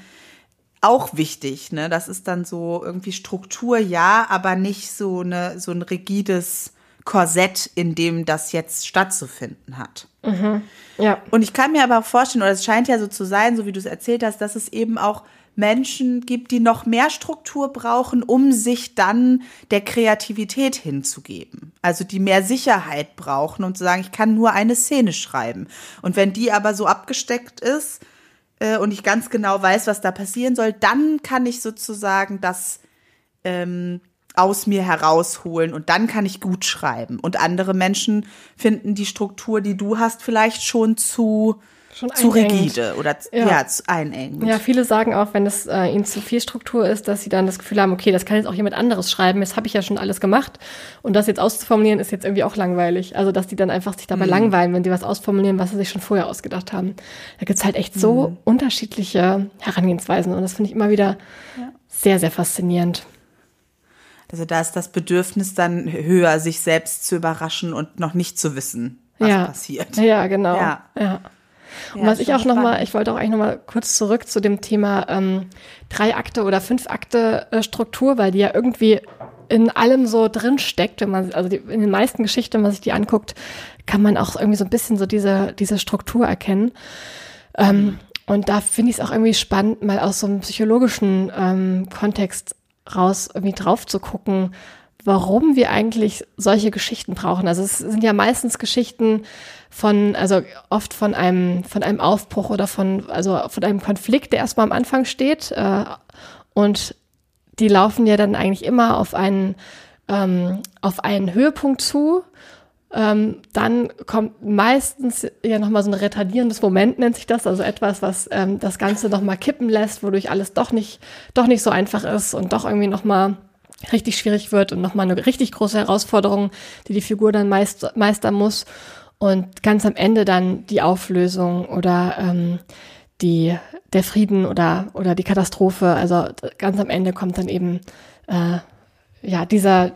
auch wichtig. Ne? Das ist dann so irgendwie Struktur, ja, aber nicht so, eine, so ein rigides Korsett, in dem das jetzt stattzufinden hat. Mhm. Ja. Und ich kann mir aber auch vorstellen, oder es scheint ja so zu sein, so wie du es erzählt hast, dass es eben auch Menschen gibt, die noch mehr Struktur brauchen, um sich dann der Kreativität hinzugeben. Also die mehr Sicherheit brauchen und zu sagen, ich kann nur eine Szene schreiben. Und wenn die aber so abgesteckt ist äh, und ich ganz genau weiß, was da passieren soll, dann kann ich sozusagen das ähm, aus mir herausholen und dann kann ich gut schreiben. Und andere Menschen finden die Struktur, die du hast, vielleicht schon zu Schon zu rigide oder ja. ja zu einengend. Ja, viele sagen auch, wenn es äh, ihnen zu viel Struktur ist, dass sie dann das Gefühl haben, okay, das kann jetzt auch jemand anderes schreiben, jetzt habe ich ja schon alles gemacht und das jetzt auszuformulieren ist jetzt irgendwie auch langweilig. Also, dass die dann einfach sich dabei mhm. langweilen, wenn die was ausformulieren, was sie sich schon vorher ausgedacht haben. Da gibt's halt echt so mhm. unterschiedliche Herangehensweisen und das finde ich immer wieder ja. sehr, sehr faszinierend. Also da ist das Bedürfnis dann höher, sich selbst zu überraschen und noch nicht zu wissen, was ja. passiert. Ja, genau. Ja. ja. Und ja, was ich auch nochmal, ich wollte auch eigentlich nochmal kurz zurück zu dem Thema ähm, drei Akte oder fünf Akte äh, Struktur, weil die ja irgendwie in allem so drin steckt, wenn man, also die, in den meisten Geschichten, wenn man sich die anguckt, kann man auch irgendwie so ein bisschen so diese, diese Struktur erkennen. Ähm, und da finde ich es auch irgendwie spannend, mal aus so einem psychologischen ähm, Kontext raus irgendwie drauf zu gucken, warum wir eigentlich solche Geschichten brauchen. Also es sind ja meistens Geschichten von, also oft von einem, von einem Aufbruch oder von, also von einem Konflikt, der erstmal am Anfang steht. Äh, und die laufen ja dann eigentlich immer auf einen, ähm, auf einen Höhepunkt zu. Ähm, dann kommt meistens ja nochmal so ein retardierendes Moment, nennt sich das, also etwas, was ähm, das Ganze nochmal kippen lässt, wodurch alles doch nicht, doch nicht so einfach ist und doch irgendwie nochmal richtig schwierig wird und nochmal eine richtig große Herausforderung, die die Figur dann meist, meistern muss. Und ganz am Ende dann die Auflösung oder ähm, die, der Frieden oder, oder die Katastrophe. Also ganz am Ende kommt dann eben äh, ja, dieser,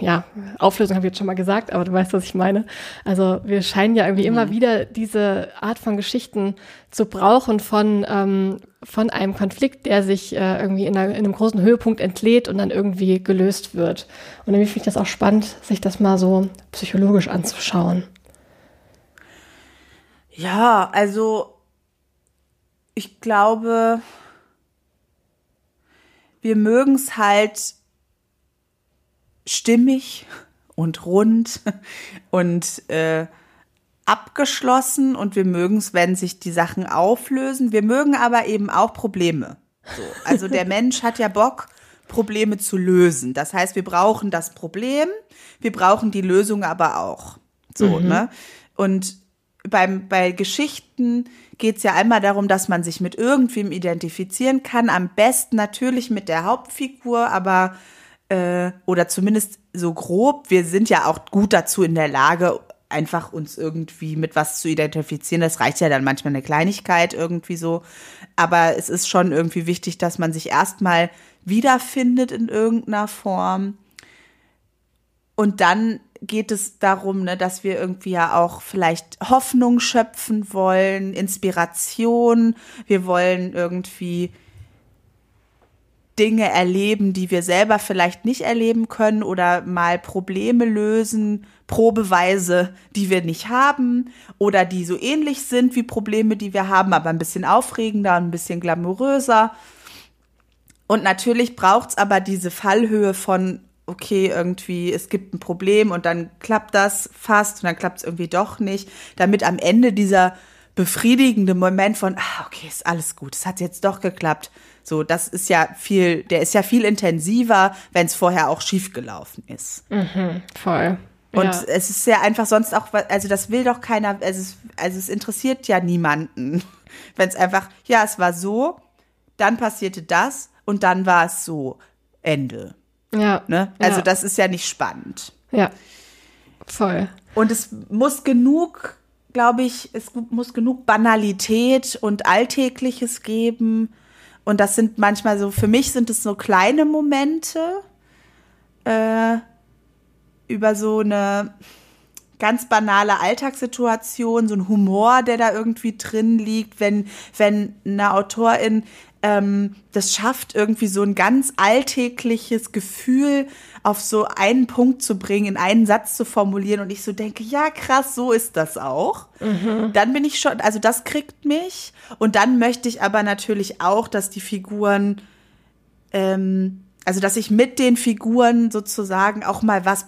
ja, Auflösung habe ich jetzt schon mal gesagt, aber du weißt, was ich meine. Also wir scheinen ja irgendwie mhm. immer wieder diese Art von Geschichten zu brauchen von, ähm, von einem Konflikt, der sich äh, irgendwie in, einer, in, einem großen Höhepunkt entlädt und dann irgendwie gelöst wird. Und irgendwie finde ich das auch spannend, sich das mal so psychologisch anzuschauen. Ja, also ich glaube, wir mögen es halt stimmig und rund und äh, abgeschlossen und wir mögen es, wenn sich die Sachen auflösen. Wir mögen aber eben auch Probleme. So. Also der Mensch hat ja Bock, Probleme zu lösen. Das heißt, wir brauchen das Problem, wir brauchen die Lösung aber auch. So, mhm. ne? Und beim, bei Geschichten geht es ja einmal darum, dass man sich mit irgendwem identifizieren kann. Am besten natürlich mit der Hauptfigur, aber äh, oder zumindest so grob. Wir sind ja auch gut dazu in der Lage, einfach uns irgendwie mit was zu identifizieren. Das reicht ja dann manchmal eine Kleinigkeit irgendwie so. Aber es ist schon irgendwie wichtig, dass man sich erstmal wiederfindet in irgendeiner Form. Und dann geht es darum, ne, dass wir irgendwie ja auch vielleicht Hoffnung schöpfen wollen, Inspiration. Wir wollen irgendwie Dinge erleben, die wir selber vielleicht nicht erleben können oder mal Probleme lösen, Probeweise, die wir nicht haben oder die so ähnlich sind wie Probleme, die wir haben, aber ein bisschen aufregender, ein bisschen glamouröser. Und natürlich braucht's aber diese Fallhöhe von, okay, irgendwie, es gibt ein Problem und dann klappt das fast und dann klappt es irgendwie doch nicht, damit am Ende dieser befriedigende Moment von, ah, okay, ist alles gut, es hat jetzt doch geklappt, so, das ist ja viel, der ist ja viel intensiver, wenn es vorher auch schief gelaufen ist. Mhm, voll. Und ja. es ist ja einfach sonst auch, also das will doch keiner, also es, also es interessiert ja niemanden. Wenn es einfach, ja, es war so, dann passierte das und dann war es so. Ende. Ja. Ne? Also ja. das ist ja nicht spannend. Ja. Voll. Und es muss genug, glaube ich, es muss genug Banalität und Alltägliches geben, und das sind manchmal so, für mich sind es so kleine Momente äh, über so eine ganz banale Alltagssituation, so ein Humor, der da irgendwie drin liegt, wenn, wenn eine Autorin ähm, das schafft irgendwie so ein ganz alltägliches Gefühl auf so einen Punkt zu bringen, in einen Satz zu formulieren und ich so denke, ja krass, so ist das auch. Mhm. Dann bin ich schon, also das kriegt mich und dann möchte ich aber natürlich auch, dass die Figuren, ähm, also dass ich mit den Figuren sozusagen auch mal was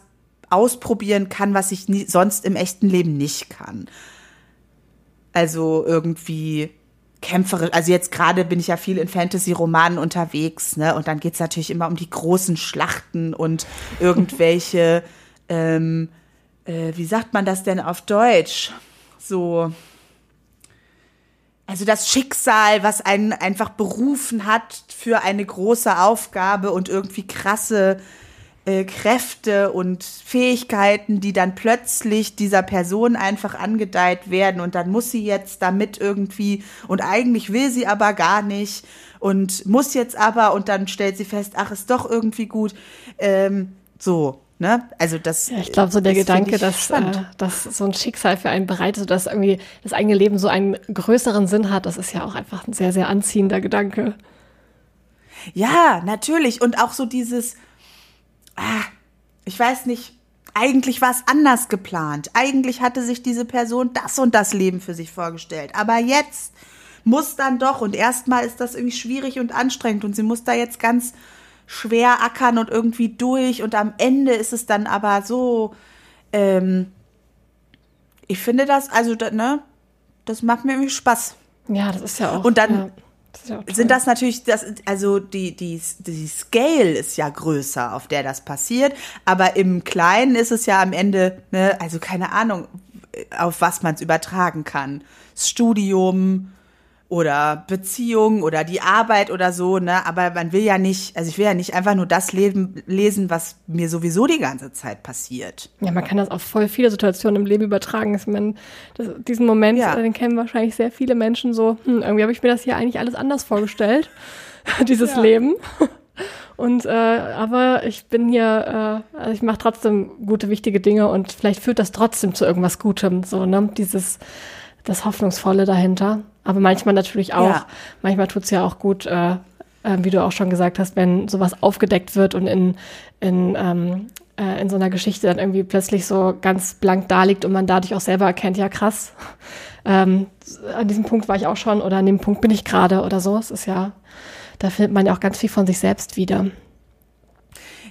ausprobieren kann, was ich nie, sonst im echten Leben nicht kann. Also irgendwie kämpferisch, also jetzt gerade bin ich ja viel in Fantasy-Romanen unterwegs, ne? Und dann geht's natürlich immer um die großen Schlachten und irgendwelche, ähm, äh, wie sagt man das denn auf Deutsch? So, also das Schicksal, was einen einfach berufen hat für eine große Aufgabe und irgendwie krasse äh, Kräfte und Fähigkeiten, die dann plötzlich dieser Person einfach angedeiht werden und dann muss sie jetzt damit irgendwie und eigentlich will sie aber gar nicht und muss jetzt aber und dann stellt sie fest, ach, ist doch irgendwie gut. Ähm, so, Ne? Also das. Ja, ich glaube, so der Gedanke, dass, äh, dass so ein Schicksal für einen bereitet, dass irgendwie das eigene Leben so einen größeren Sinn hat, das ist ja auch einfach ein sehr, sehr anziehender Gedanke. Ja, natürlich. Und auch so dieses, ah, ich weiß nicht, eigentlich war es anders geplant. Eigentlich hatte sich diese Person das und das Leben für sich vorgestellt. Aber jetzt muss dann doch, und erstmal ist das irgendwie schwierig und anstrengend und sie muss da jetzt ganz schwer ackern und irgendwie durch und am Ende ist es dann aber so, ähm, ich finde das, also, ne, das macht mir irgendwie Spaß. Ja, das ist ja auch. Und dann, ja sind das natürlich, das, also die, die, die Scale ist ja größer, auf der das passiert, aber im Kleinen ist es ja am Ende, ne, also keine Ahnung, auf was man es übertragen kann. Das Studium, oder Beziehung oder die Arbeit oder so, ne? Aber man will ja nicht, also ich will ja nicht einfach nur das Leben lesen, was mir sowieso die ganze Zeit passiert. Ja, man kann das auf voll viele Situationen im Leben übertragen. Ich meine, das, diesen Moment, ja. den kennen wahrscheinlich sehr viele Menschen so, hm, irgendwie habe ich mir das hier eigentlich alles anders vorgestellt, dieses ja. Leben. Und äh, aber ich bin hier, äh, also ich mache trotzdem gute, wichtige Dinge und vielleicht führt das trotzdem zu irgendwas Gutem, so, ne? Dieses das Hoffnungsvolle dahinter. Aber manchmal natürlich auch, ja. manchmal tut's ja auch gut, äh, äh, wie du auch schon gesagt hast, wenn sowas aufgedeckt wird und in, in, ähm, äh, in so einer Geschichte dann irgendwie plötzlich so ganz blank da liegt und man dadurch auch selber erkennt, ja krass, ähm, an diesem Punkt war ich auch schon oder an dem Punkt bin ich gerade oder so. Es ist ja, da findet man ja auch ganz viel von sich selbst wieder.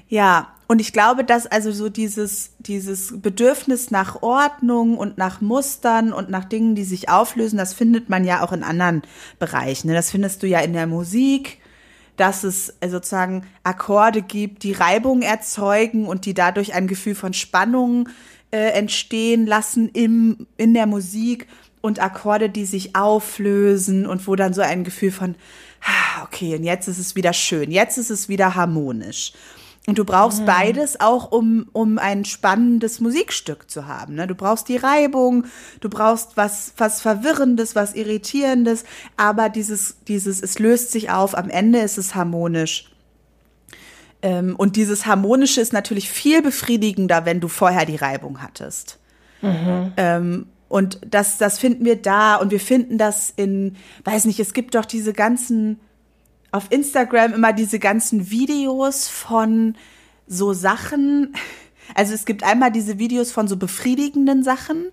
Ja, und ich glaube, dass also so dieses, dieses Bedürfnis nach Ordnung und nach Mustern und nach Dingen, die sich auflösen, das findet man ja auch in anderen Bereichen. Ne? Das findest du ja in der Musik, dass es äh, sozusagen Akkorde gibt, die Reibung erzeugen und die dadurch ein Gefühl von Spannung äh, entstehen lassen im, in der Musik und Akkorde, die sich auflösen und wo dann so ein Gefühl von, ah, okay, und jetzt ist es wieder schön, jetzt ist es wieder harmonisch. Und du brauchst mhm. beides auch, um, um ein spannendes Musikstück zu haben. Ne? Du brauchst die Reibung, du brauchst was, was Verwirrendes, was Irritierendes, aber dieses, dieses, es löst sich auf, am Ende ist es harmonisch. Ähm, und dieses Harmonische ist natürlich viel befriedigender, wenn du vorher die Reibung hattest. Mhm. Ähm, und das, das finden wir da und wir finden das in, weiß nicht, es gibt doch diese ganzen auf Instagram immer diese ganzen Videos von so Sachen. Also es gibt einmal diese Videos von so befriedigenden Sachen,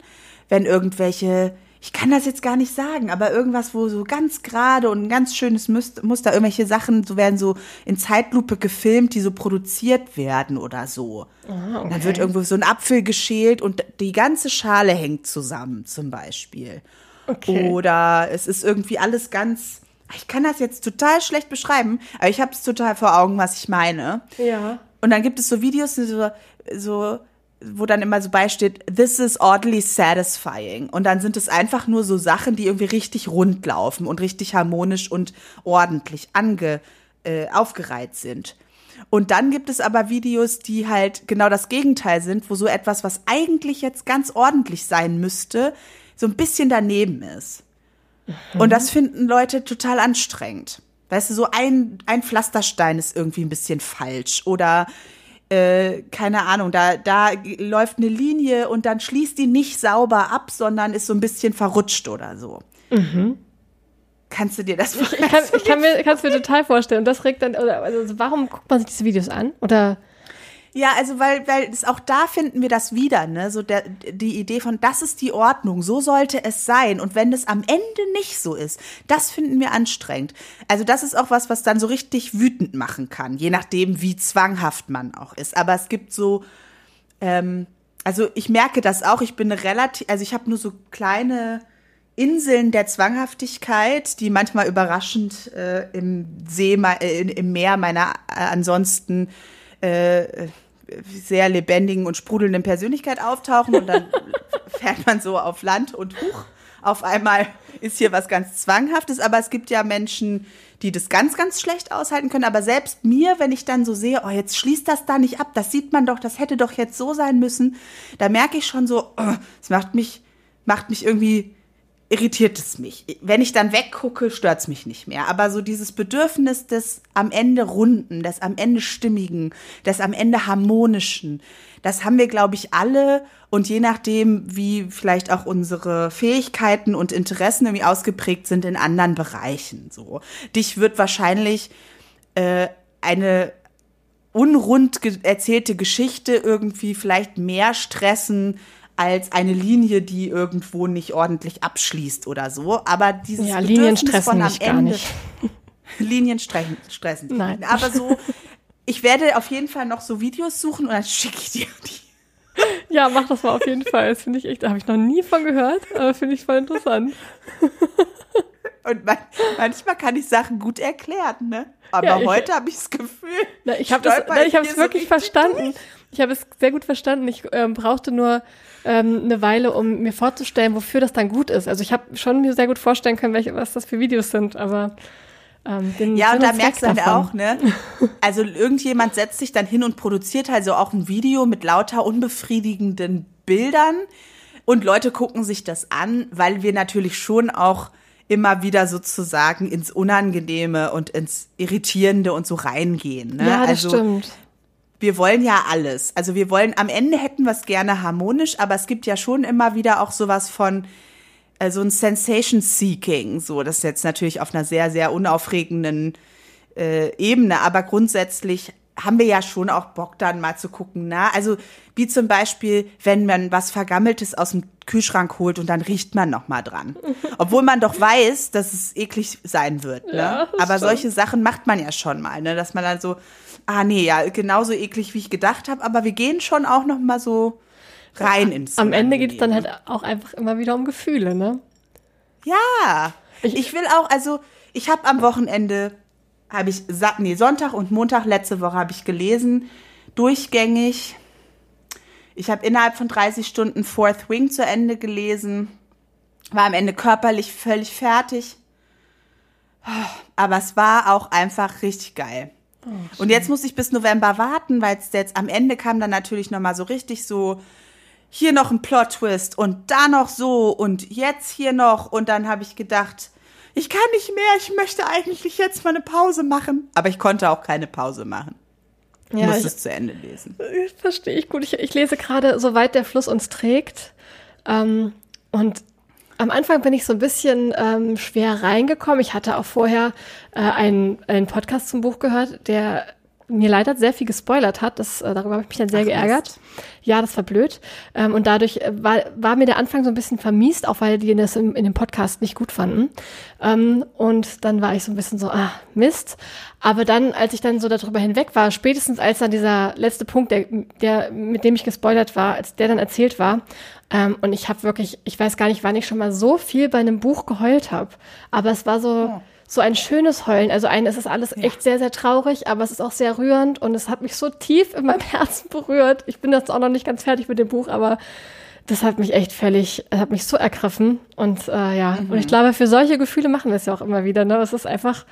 wenn irgendwelche, ich kann das jetzt gar nicht sagen, aber irgendwas, wo so ganz gerade und ein ganz schönes Muster, irgendwelche Sachen, so werden so in Zeitlupe gefilmt, die so produziert werden oder so. Ah, okay. Dann wird irgendwo so ein Apfel geschält und die ganze Schale hängt zusammen, zum Beispiel. Okay. Oder es ist irgendwie alles ganz ich kann das jetzt total schlecht beschreiben, aber ich habe es total vor Augen, was ich meine. Ja. Und dann gibt es so Videos, so, so, wo dann immer so beisteht, this is oddly satisfying. Und dann sind es einfach nur so Sachen, die irgendwie richtig rund laufen und richtig harmonisch und ordentlich ange, äh, aufgereiht sind. Und dann gibt es aber Videos, die halt genau das Gegenteil sind, wo so etwas, was eigentlich jetzt ganz ordentlich sein müsste, so ein bisschen daneben ist. Mhm. Und das finden Leute total anstrengend. Weißt du, so ein, ein Pflasterstein ist irgendwie ein bisschen falsch oder äh, keine Ahnung, da, da läuft eine Linie und dann schließt die nicht sauber ab, sondern ist so ein bisschen verrutscht oder so. Mhm. Kannst du dir das vorstellen? Ich, kann, ich kann mir, es mir total vorstellen. Und das regt dann, also warum guckt man sich diese Videos an? Oder ja, also weil, weil es auch da finden wir das wieder, ne? So der, die Idee von, das ist die Ordnung, so sollte es sein. Und wenn es am Ende nicht so ist, das finden wir anstrengend. Also das ist auch was, was dann so richtig wütend machen kann, je nachdem, wie zwanghaft man auch ist. Aber es gibt so, ähm, also ich merke das auch, ich bin relativ, also ich habe nur so kleine Inseln der Zwanghaftigkeit, die manchmal überraschend äh, im See, äh, im Meer meiner äh, ansonsten äh, sehr lebendigen und sprudelnden Persönlichkeit auftauchen und dann fährt man so auf Land und huch, auf einmal ist hier was ganz Zwanghaftes. Aber es gibt ja Menschen, die das ganz, ganz schlecht aushalten können. Aber selbst mir, wenn ich dann so sehe, oh, jetzt schließt das da nicht ab, das sieht man doch, das hätte doch jetzt so sein müssen, da merke ich schon so, es oh, macht mich, macht mich irgendwie irritiert es mich. Wenn ich dann weggucke, stört es mich nicht mehr. Aber so dieses Bedürfnis des am Ende Runden, des am Ende Stimmigen, des am Ende Harmonischen, das haben wir, glaube ich, alle. Und je nachdem, wie vielleicht auch unsere Fähigkeiten und Interessen irgendwie ausgeprägt sind in anderen Bereichen. So, dich wird wahrscheinlich äh, eine unrund erzählte Geschichte irgendwie vielleicht mehr stressen als eine Linie, die irgendwo nicht ordentlich abschließt oder so. Aber dieses ja, Linien stressen mich Ende, gar nicht. Linien stressen. Nein. Aber so, ich werde auf jeden Fall noch so Videos suchen und dann schicke ich dir die. Ja, mach das mal auf jeden Fall. Das finde ich echt, da habe ich noch nie von gehört, aber finde ich voll interessant. Und man, manchmal kann ich Sachen gut erklären, ne? Aber ja, heute habe ich das Gefühl, na, ich habe es wirklich so verstanden. Durch. Ich habe es sehr gut verstanden. Ich ähm, brauchte nur ähm, eine Weile, um mir vorzustellen, wofür das dann gut ist. Also ich habe schon mir sehr gut vorstellen können, welche, was das für Videos sind, aber ähm, den ja, und da merkst du halt auch, ne? Also irgendjemand setzt sich dann hin und produziert halt so auch ein Video mit lauter unbefriedigenden Bildern und Leute gucken sich das an, weil wir natürlich schon auch immer wieder sozusagen ins Unangenehme und ins Irritierende und so reingehen. Ne? Ja, das also, stimmt wir wollen ja alles. Also wir wollen, am Ende hätten wir es gerne harmonisch, aber es gibt ja schon immer wieder auch sowas von äh, so ein Sensation Seeking. So, das ist jetzt natürlich auf einer sehr, sehr unaufregenden äh, Ebene, aber grundsätzlich haben wir ja schon auch Bock dann mal zu gucken, na, also wie zum Beispiel, wenn man was Vergammeltes aus dem Kühlschrank holt und dann riecht man noch mal dran, obwohl man doch weiß, dass es eklig sein wird, ne? Ja, Aber stimmt. solche Sachen macht man ja schon mal, ne, dass man dann so ah nee, ja, genauso eklig, wie ich gedacht habe, aber wir gehen schon auch noch mal so rein ja, ins Am Ende geht es dann halt auch einfach immer wieder um Gefühle, ne? Ja. Ich, ich will auch, also ich habe am Wochenende, habe ich, nee, Sonntag und Montag letzte Woche habe ich gelesen, durchgängig. Ich habe innerhalb von 30 Stunden Fourth Wing zu Ende gelesen, war am Ende körperlich völlig fertig. Aber es war auch einfach richtig geil. Oh, und jetzt muss ich bis November warten, weil es jetzt am Ende kam dann natürlich noch mal so richtig so hier noch ein Plot-Twist und da noch so und jetzt hier noch und dann habe ich gedacht, ich kann nicht mehr, ich möchte eigentlich jetzt mal eine Pause machen. Aber ich konnte auch keine Pause machen. Ich ja, musste es zu Ende lesen. Verstehe ich gut. Ich, ich lese gerade, soweit der Fluss uns trägt. Ähm, und am Anfang bin ich so ein bisschen ähm, schwer reingekommen. Ich hatte auch vorher äh, einen, einen Podcast zum Buch gehört, der mir leider sehr viel gespoilert hat. Das, äh, darüber habe ich mich dann sehr Ach, geärgert. Mist. Ja, das war blöd. Ähm, und dadurch äh, war, war mir der Anfang so ein bisschen vermiest, auch weil die das in, in dem Podcast nicht gut fanden. Ähm, und dann war ich so ein bisschen so, ah, Mist. Aber dann, als ich dann so darüber hinweg war, spätestens als dann dieser letzte Punkt, der, der mit dem ich gespoilert war, als der dann erzählt war, ähm, und ich habe wirklich, ich weiß gar nicht, wann ich schon mal so viel bei einem Buch geheult habe. Aber es war so. Oh so ein schönes Heulen. Also ein, es ist alles ja. echt sehr, sehr traurig, aber es ist auch sehr rührend und es hat mich so tief in meinem Herzen berührt. Ich bin jetzt auch noch nicht ganz fertig mit dem Buch, aber das hat mich echt völlig, hat mich so ergriffen. Und äh, ja, mhm. und ich glaube, für solche Gefühle machen wir es ja auch immer wieder. Ne? Es ist einfach,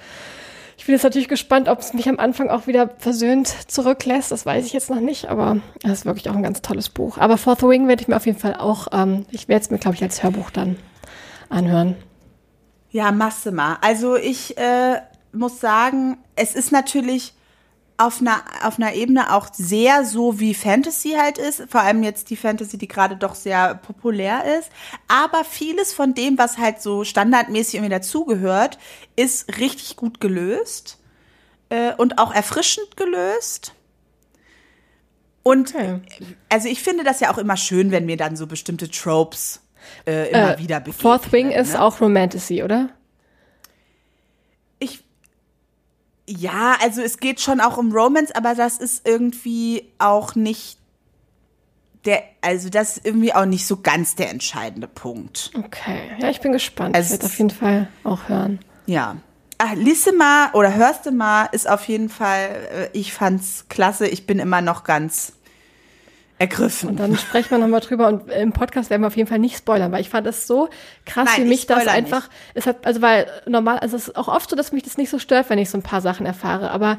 ich bin jetzt natürlich gespannt, ob es mich am Anfang auch wieder versöhnt zurücklässt. Das weiß ich jetzt noch nicht, aber es ist wirklich auch ein ganz tolles Buch. Aber Fourth Wing werde ich mir auf jeden Fall auch, ähm, ich werde es mir, glaube ich, als Hörbuch dann anhören. Ja, Massima. Also ich äh, muss sagen, es ist natürlich auf einer, auf einer Ebene auch sehr so wie Fantasy halt ist, vor allem jetzt die Fantasy, die gerade doch sehr populär ist. Aber vieles von dem, was halt so standardmäßig irgendwie dazugehört, ist richtig gut gelöst äh, und auch erfrischend gelöst. Und okay. also ich finde das ja auch immer schön, wenn mir dann so bestimmte Tropes äh, immer äh, wieder begegnen. Fourth Wing ne? ist auch Romantasy, oder? Ich ja, also es geht schon auch um Romance, aber das ist irgendwie auch nicht der, also das ist irgendwie auch nicht so ganz der entscheidende Punkt. Okay, ja, ich bin gespannt. Also, ich werde auf jeden Fall auch hören. Ja. Ach, lisse mal oder hörst du mal, ist auf jeden Fall, äh, ich fand's klasse. Ich bin immer noch ganz ergriffen. Und dann sprechen wir nochmal drüber und im Podcast werden wir auf jeden Fall nicht spoilern, weil ich fand das so krass Nein, für mich, dass einfach, nicht. es hat, also weil normal, also es ist auch oft so, dass mich das nicht so stört, wenn ich so ein paar Sachen erfahre, aber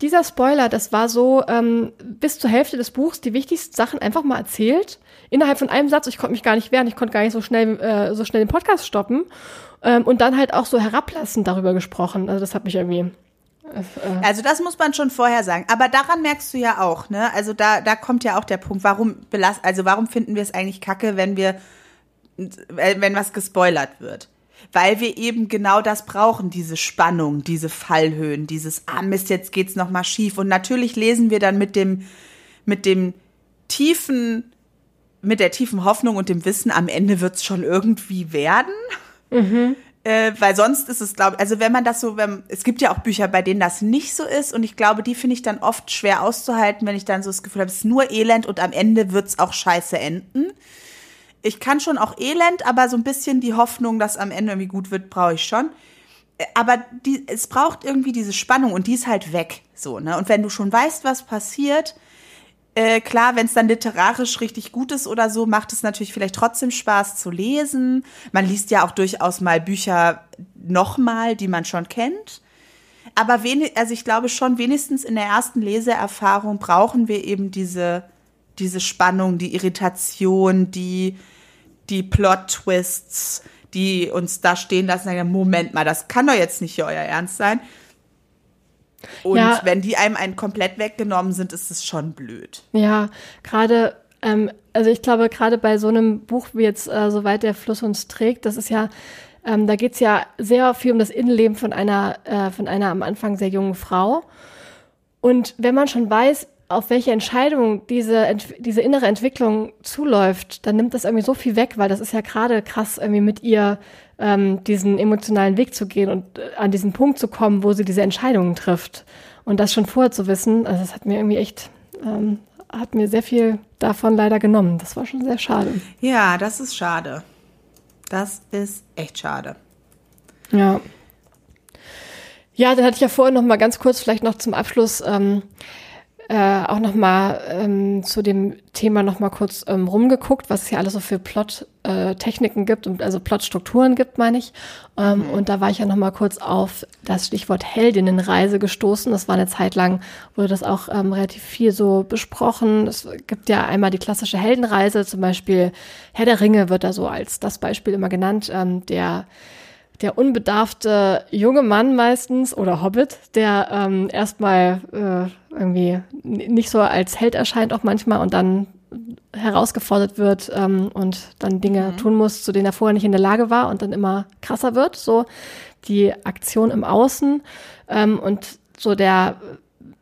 dieser Spoiler, das war so ähm, bis zur Hälfte des Buchs die wichtigsten Sachen einfach mal erzählt. Innerhalb von einem Satz, ich konnte mich gar nicht wehren, ich konnte gar nicht so schnell, äh, so schnell den Podcast stoppen. Ähm, und dann halt auch so herablassend darüber gesprochen. Also das hat mich irgendwie also das muss man schon vorher sagen. Aber daran merkst du ja auch, ne? Also da, da kommt ja auch der Punkt, warum belast, also warum finden wir es eigentlich kacke, wenn wir, wenn was gespoilert wird? Weil wir eben genau das brauchen, diese Spannung, diese Fallhöhen, dieses, ah Mist, jetzt geht's nochmal schief. Und natürlich lesen wir dann mit dem, mit dem tiefen, mit der tiefen Hoffnung und dem Wissen, am Ende wird's schon irgendwie werden. Mhm. Äh, weil sonst ist es, glaube ich, also wenn man das so, wenn, es gibt ja auch Bücher, bei denen das nicht so ist und ich glaube, die finde ich dann oft schwer auszuhalten, wenn ich dann so das Gefühl habe, es ist nur Elend und am Ende wird es auch scheiße enden. Ich kann schon auch Elend, aber so ein bisschen die Hoffnung, dass am Ende irgendwie gut wird, brauche ich schon. Äh, aber die, es braucht irgendwie diese Spannung und die ist halt weg, so, ne? Und wenn du schon weißt, was passiert, äh, klar, wenn es dann literarisch richtig gut ist oder so, macht es natürlich vielleicht trotzdem Spaß zu lesen. Man liest ja auch durchaus mal Bücher nochmal, die man schon kennt. Aber wenig, also ich glaube schon, wenigstens in der ersten Leseerfahrung brauchen wir eben diese, diese Spannung, die Irritation, die, die Plot-Twists, die uns da stehen lassen. Moment mal, das kann doch jetzt nicht euer Ernst sein. Und ja. wenn die einem einen komplett weggenommen sind, ist es schon blöd. Ja, gerade, ähm, also ich glaube, gerade bei so einem Buch wie jetzt äh, Soweit der Fluss uns trägt, das ist ja, ähm, da geht es ja sehr viel um das Innenleben von einer, äh, von einer am Anfang sehr jungen Frau. Und wenn man schon weiß, auf welche Entscheidung diese, diese innere Entwicklung zuläuft, dann nimmt das irgendwie so viel weg, weil das ist ja gerade krass, irgendwie mit ihr ähm, diesen emotionalen Weg zu gehen und äh, an diesen Punkt zu kommen, wo sie diese Entscheidungen trifft. Und das schon vorher zu wissen, also das hat mir irgendwie echt, ähm, hat mir sehr viel davon leider genommen. Das war schon sehr schade. Ja, das ist schade. Das ist echt schade. Ja. Ja, dann hatte ich ja vorhin noch mal ganz kurz vielleicht noch zum Abschluss ähm, äh, auch noch mal ähm, zu dem Thema noch mal kurz ähm, rumgeguckt, was es hier alles so für Plot-Techniken äh, gibt und also Plot-Strukturen gibt, meine ich. Ähm, mhm. Und da war ich ja noch mal kurz auf das Stichwort Heldinnenreise gestoßen. Das war eine Zeit lang, wurde das auch ähm, relativ viel so besprochen. Es gibt ja einmal die klassische Heldenreise, zum Beispiel Herr der Ringe wird da so als das Beispiel immer genannt, ähm, der der unbedarfte junge Mann meistens oder Hobbit, der ähm, erstmal äh, irgendwie nicht so als Held erscheint auch manchmal und dann herausgefordert wird ähm, und dann Dinge mhm. tun muss, zu denen er vorher nicht in der Lage war und dann immer krasser wird. So die Aktion im Außen ähm, und so der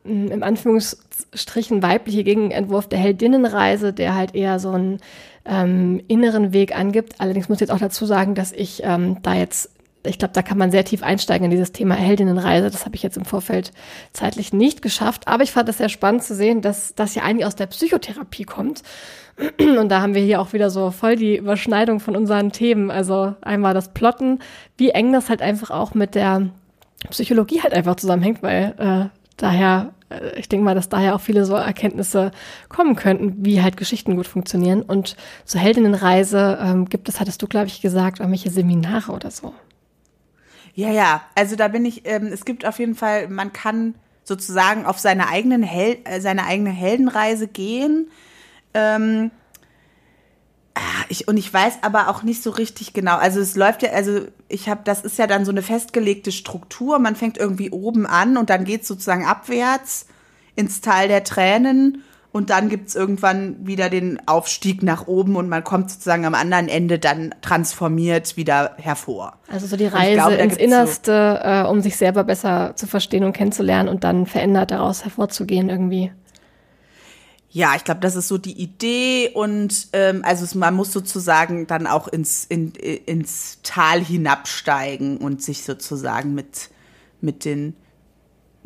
äh, im Anführungsstrichen weibliche Gegenentwurf der Heldinnenreise, der halt eher so einen ähm, inneren Weg angibt. Allerdings muss ich jetzt auch dazu sagen, dass ich ähm, da jetzt ich glaube, da kann man sehr tief einsteigen in dieses Thema Heldinnenreise. Das habe ich jetzt im Vorfeld zeitlich nicht geschafft. Aber ich fand es sehr spannend zu sehen, dass das ja eigentlich aus der Psychotherapie kommt. Und da haben wir hier auch wieder so voll die Überschneidung von unseren Themen. Also einmal das Plotten, wie eng das halt einfach auch mit der Psychologie halt einfach zusammenhängt, weil äh, daher, äh, ich denke mal, dass daher auch viele so Erkenntnisse kommen könnten, wie halt Geschichten gut funktionieren. Und zur Heldinnenreise ähm, gibt es, hattest du, glaube ich, gesagt, irgendwelche Seminare oder so. Ja, ja, also da bin ich, ähm, es gibt auf jeden Fall, man kann sozusagen auf seine, eigenen Hel äh, seine eigene Heldenreise gehen. Ähm, ah, ich, und ich weiß aber auch nicht so richtig genau. Also es läuft ja, also ich habe, das ist ja dann so eine festgelegte Struktur. Man fängt irgendwie oben an und dann geht es sozusagen abwärts ins Tal der Tränen und dann gibt's irgendwann wieder den Aufstieg nach oben und man kommt sozusagen am anderen Ende dann transformiert wieder hervor. Also so die Reise glaube, ins Innerste, so äh, um sich selber besser zu verstehen und kennenzulernen und dann verändert daraus hervorzugehen irgendwie. Ja, ich glaube, das ist so die Idee und ähm, also es, man muss sozusagen dann auch ins, in, ins Tal hinabsteigen und sich sozusagen mit, mit den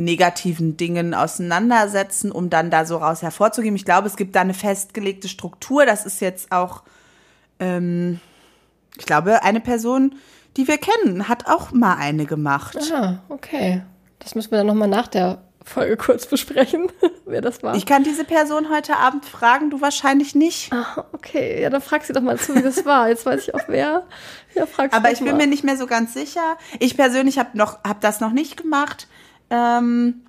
negativen Dingen auseinandersetzen, um dann da so raus hervorzugehen. Ich glaube, es gibt da eine festgelegte Struktur. Das ist jetzt auch, ähm, ich glaube, eine Person, die wir kennen, hat auch mal eine gemacht. Ah, okay. Das müssen wir dann nochmal nach der Folge kurz besprechen, wer das war. Ich kann diese Person heute Abend fragen, du wahrscheinlich nicht. Ah, okay. Ja, dann frag sie doch mal zu, wie das war. Jetzt weiß ich auch wer. Ja, fragst Aber ich bin mir nicht mehr so ganz sicher. Ich persönlich habe noch, hab das noch nicht gemacht. Ähm,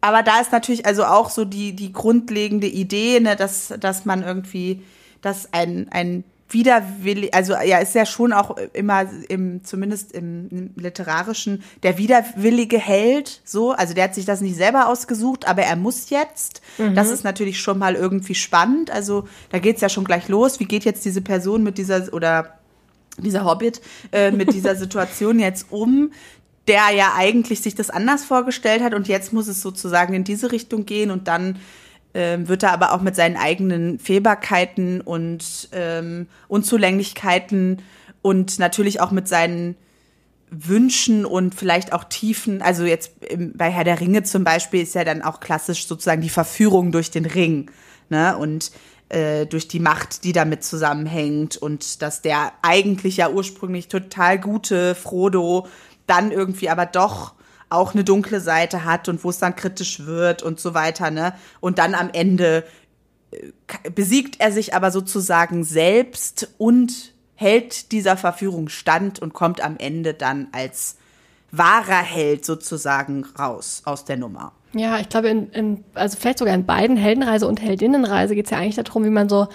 aber da ist natürlich also auch so die, die grundlegende Idee, ne, dass, dass man irgendwie, dass ein, ein widerwillig, also ja, ist ja schon auch immer im, zumindest im, im, literarischen, der widerwillige Held, so, also der hat sich das nicht selber ausgesucht, aber er muss jetzt. Mhm. Das ist natürlich schon mal irgendwie spannend. Also da geht's ja schon gleich los. Wie geht jetzt diese Person mit dieser oder dieser Hobbit äh, mit dieser Situation jetzt um? Der ja eigentlich sich das anders vorgestellt hat und jetzt muss es sozusagen in diese Richtung gehen und dann ähm, wird er aber auch mit seinen eigenen Fehlbarkeiten und ähm, Unzulänglichkeiten und natürlich auch mit seinen Wünschen und vielleicht auch Tiefen, also jetzt bei Herr der Ringe zum Beispiel ist ja dann auch klassisch sozusagen die Verführung durch den Ring, ne? Und äh, durch die Macht, die damit zusammenhängt und dass der eigentlich ja ursprünglich total gute Frodo dann irgendwie aber doch auch eine dunkle Seite hat und wo es dann kritisch wird und so weiter, ne? Und dann am Ende äh, besiegt er sich aber sozusagen selbst und hält dieser Verführung stand und kommt am Ende dann als wahrer Held sozusagen raus aus der Nummer. Ja, ich glaube, in, in, also vielleicht sogar in beiden Heldenreise und Heldinnenreise geht es ja eigentlich darum, wie man so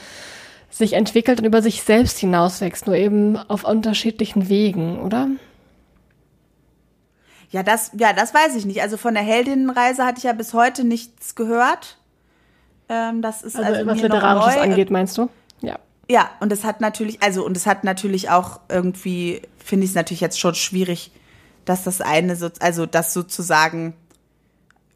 sich entwickelt und über sich selbst hinauswächst, nur eben auf unterschiedlichen Wegen, oder? Ja, das, ja, das weiß ich nicht. Also von der Heldinnenreise hatte ich ja bis heute nichts gehört. Ähm, das ist also, also was Literarisches angeht, meinst du? Ja. Ja, und es hat natürlich, also und es hat natürlich auch irgendwie, finde ich es natürlich jetzt schon schwierig, dass das eine, so, also das sozusagen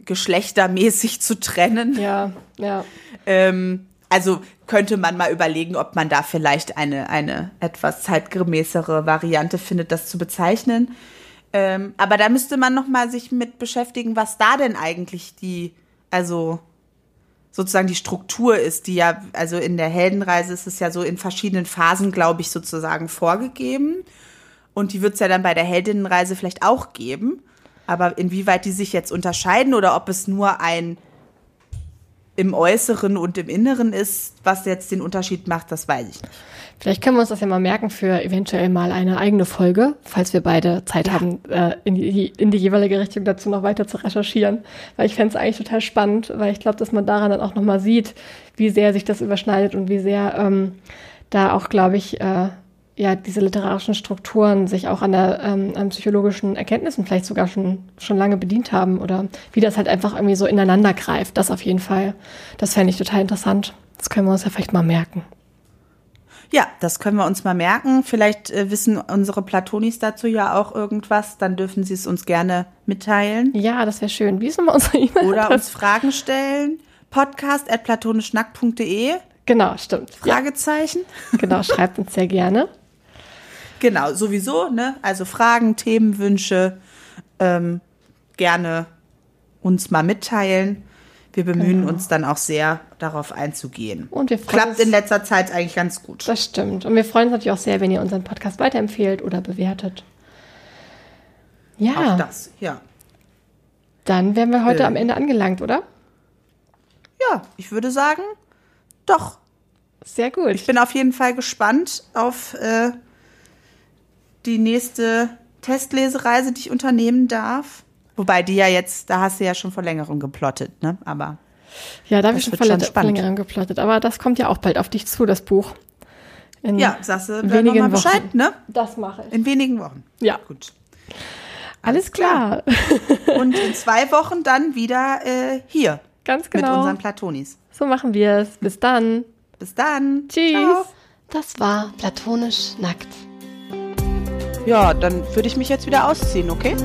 geschlechtermäßig zu trennen. Ja, ja. Ähm, also könnte man mal überlegen, ob man da vielleicht eine, eine etwas zeitgemäßere Variante findet, das zu bezeichnen. Ähm, aber da müsste man noch mal sich mit beschäftigen, was da denn eigentlich die, also sozusagen die Struktur ist, die ja, also in der Heldenreise ist es ja so in verschiedenen Phasen, glaube ich, sozusagen vorgegeben. Und die wird es ja dann bei der Heldinnenreise vielleicht auch geben. Aber inwieweit die sich jetzt unterscheiden oder ob es nur ein im Äußeren und im Inneren ist, was jetzt den Unterschied macht, das weiß ich nicht. Vielleicht können wir uns das ja mal merken für eventuell mal eine eigene Folge, falls wir beide Zeit ja. haben, äh, in, die, in die jeweilige Richtung dazu noch weiter zu recherchieren. Weil ich fände es eigentlich total spannend, weil ich glaube, dass man daran dann auch nochmal sieht, wie sehr sich das überschneidet und wie sehr ähm, da auch, glaube ich, äh, ja, diese literarischen Strukturen sich auch an, der, ähm, an psychologischen Erkenntnissen vielleicht sogar schon, schon lange bedient haben oder wie das halt einfach irgendwie so ineinander greift. Das auf jeden Fall. Das fände ich total interessant. Das können wir uns ja vielleicht mal merken. Ja, das können wir uns mal merken. Vielleicht äh, wissen unsere Platonis dazu ja auch irgendwas. Dann dürfen sie es uns gerne mitteilen. Ja, das wäre schön. Wie ist nochmal unsere E-Mail? Oder uns Fragen stellen. Podcast at platonischnackt.de. Genau, stimmt. Fragezeichen. Ja. Genau, schreibt uns sehr gerne. Genau, sowieso, ne? Also Fragen, Themenwünsche ähm, gerne uns mal mitteilen. Wir bemühen genau. uns dann auch sehr, darauf einzugehen. Und wir Klappt uns, in letzter Zeit eigentlich ganz gut. Das stimmt. Und wir freuen uns natürlich auch sehr, wenn ihr unseren Podcast weiterempfehlt oder bewertet. Ja. Auch das, ja. Dann wären wir heute äh. am Ende angelangt, oder? Ja, ich würde sagen, doch. Sehr gut. Ich bin auf jeden Fall gespannt auf äh, die nächste Testlesereise, die ich unternehmen darf. Wobei die ja jetzt, da hast du ja schon vor längerem geplottet, ne? Aber. Ja, da habe ich schon vor, vor längerem geplottet. Aber das kommt ja auch bald auf dich zu, das Buch. In ja, sagst du wenigen mal Bescheid, Wochen. ne? Das mache ich. In wenigen Wochen. Ja. Gut. Alles, klar. klar. Und in zwei Wochen dann wieder äh, hier Ganz genau. Mit unseren Platonis. So machen wir es. Bis dann. Bis dann. Tschüss. Ciao. Das war platonisch nackt. Ja, dann würde ich mich jetzt wieder ausziehen, okay?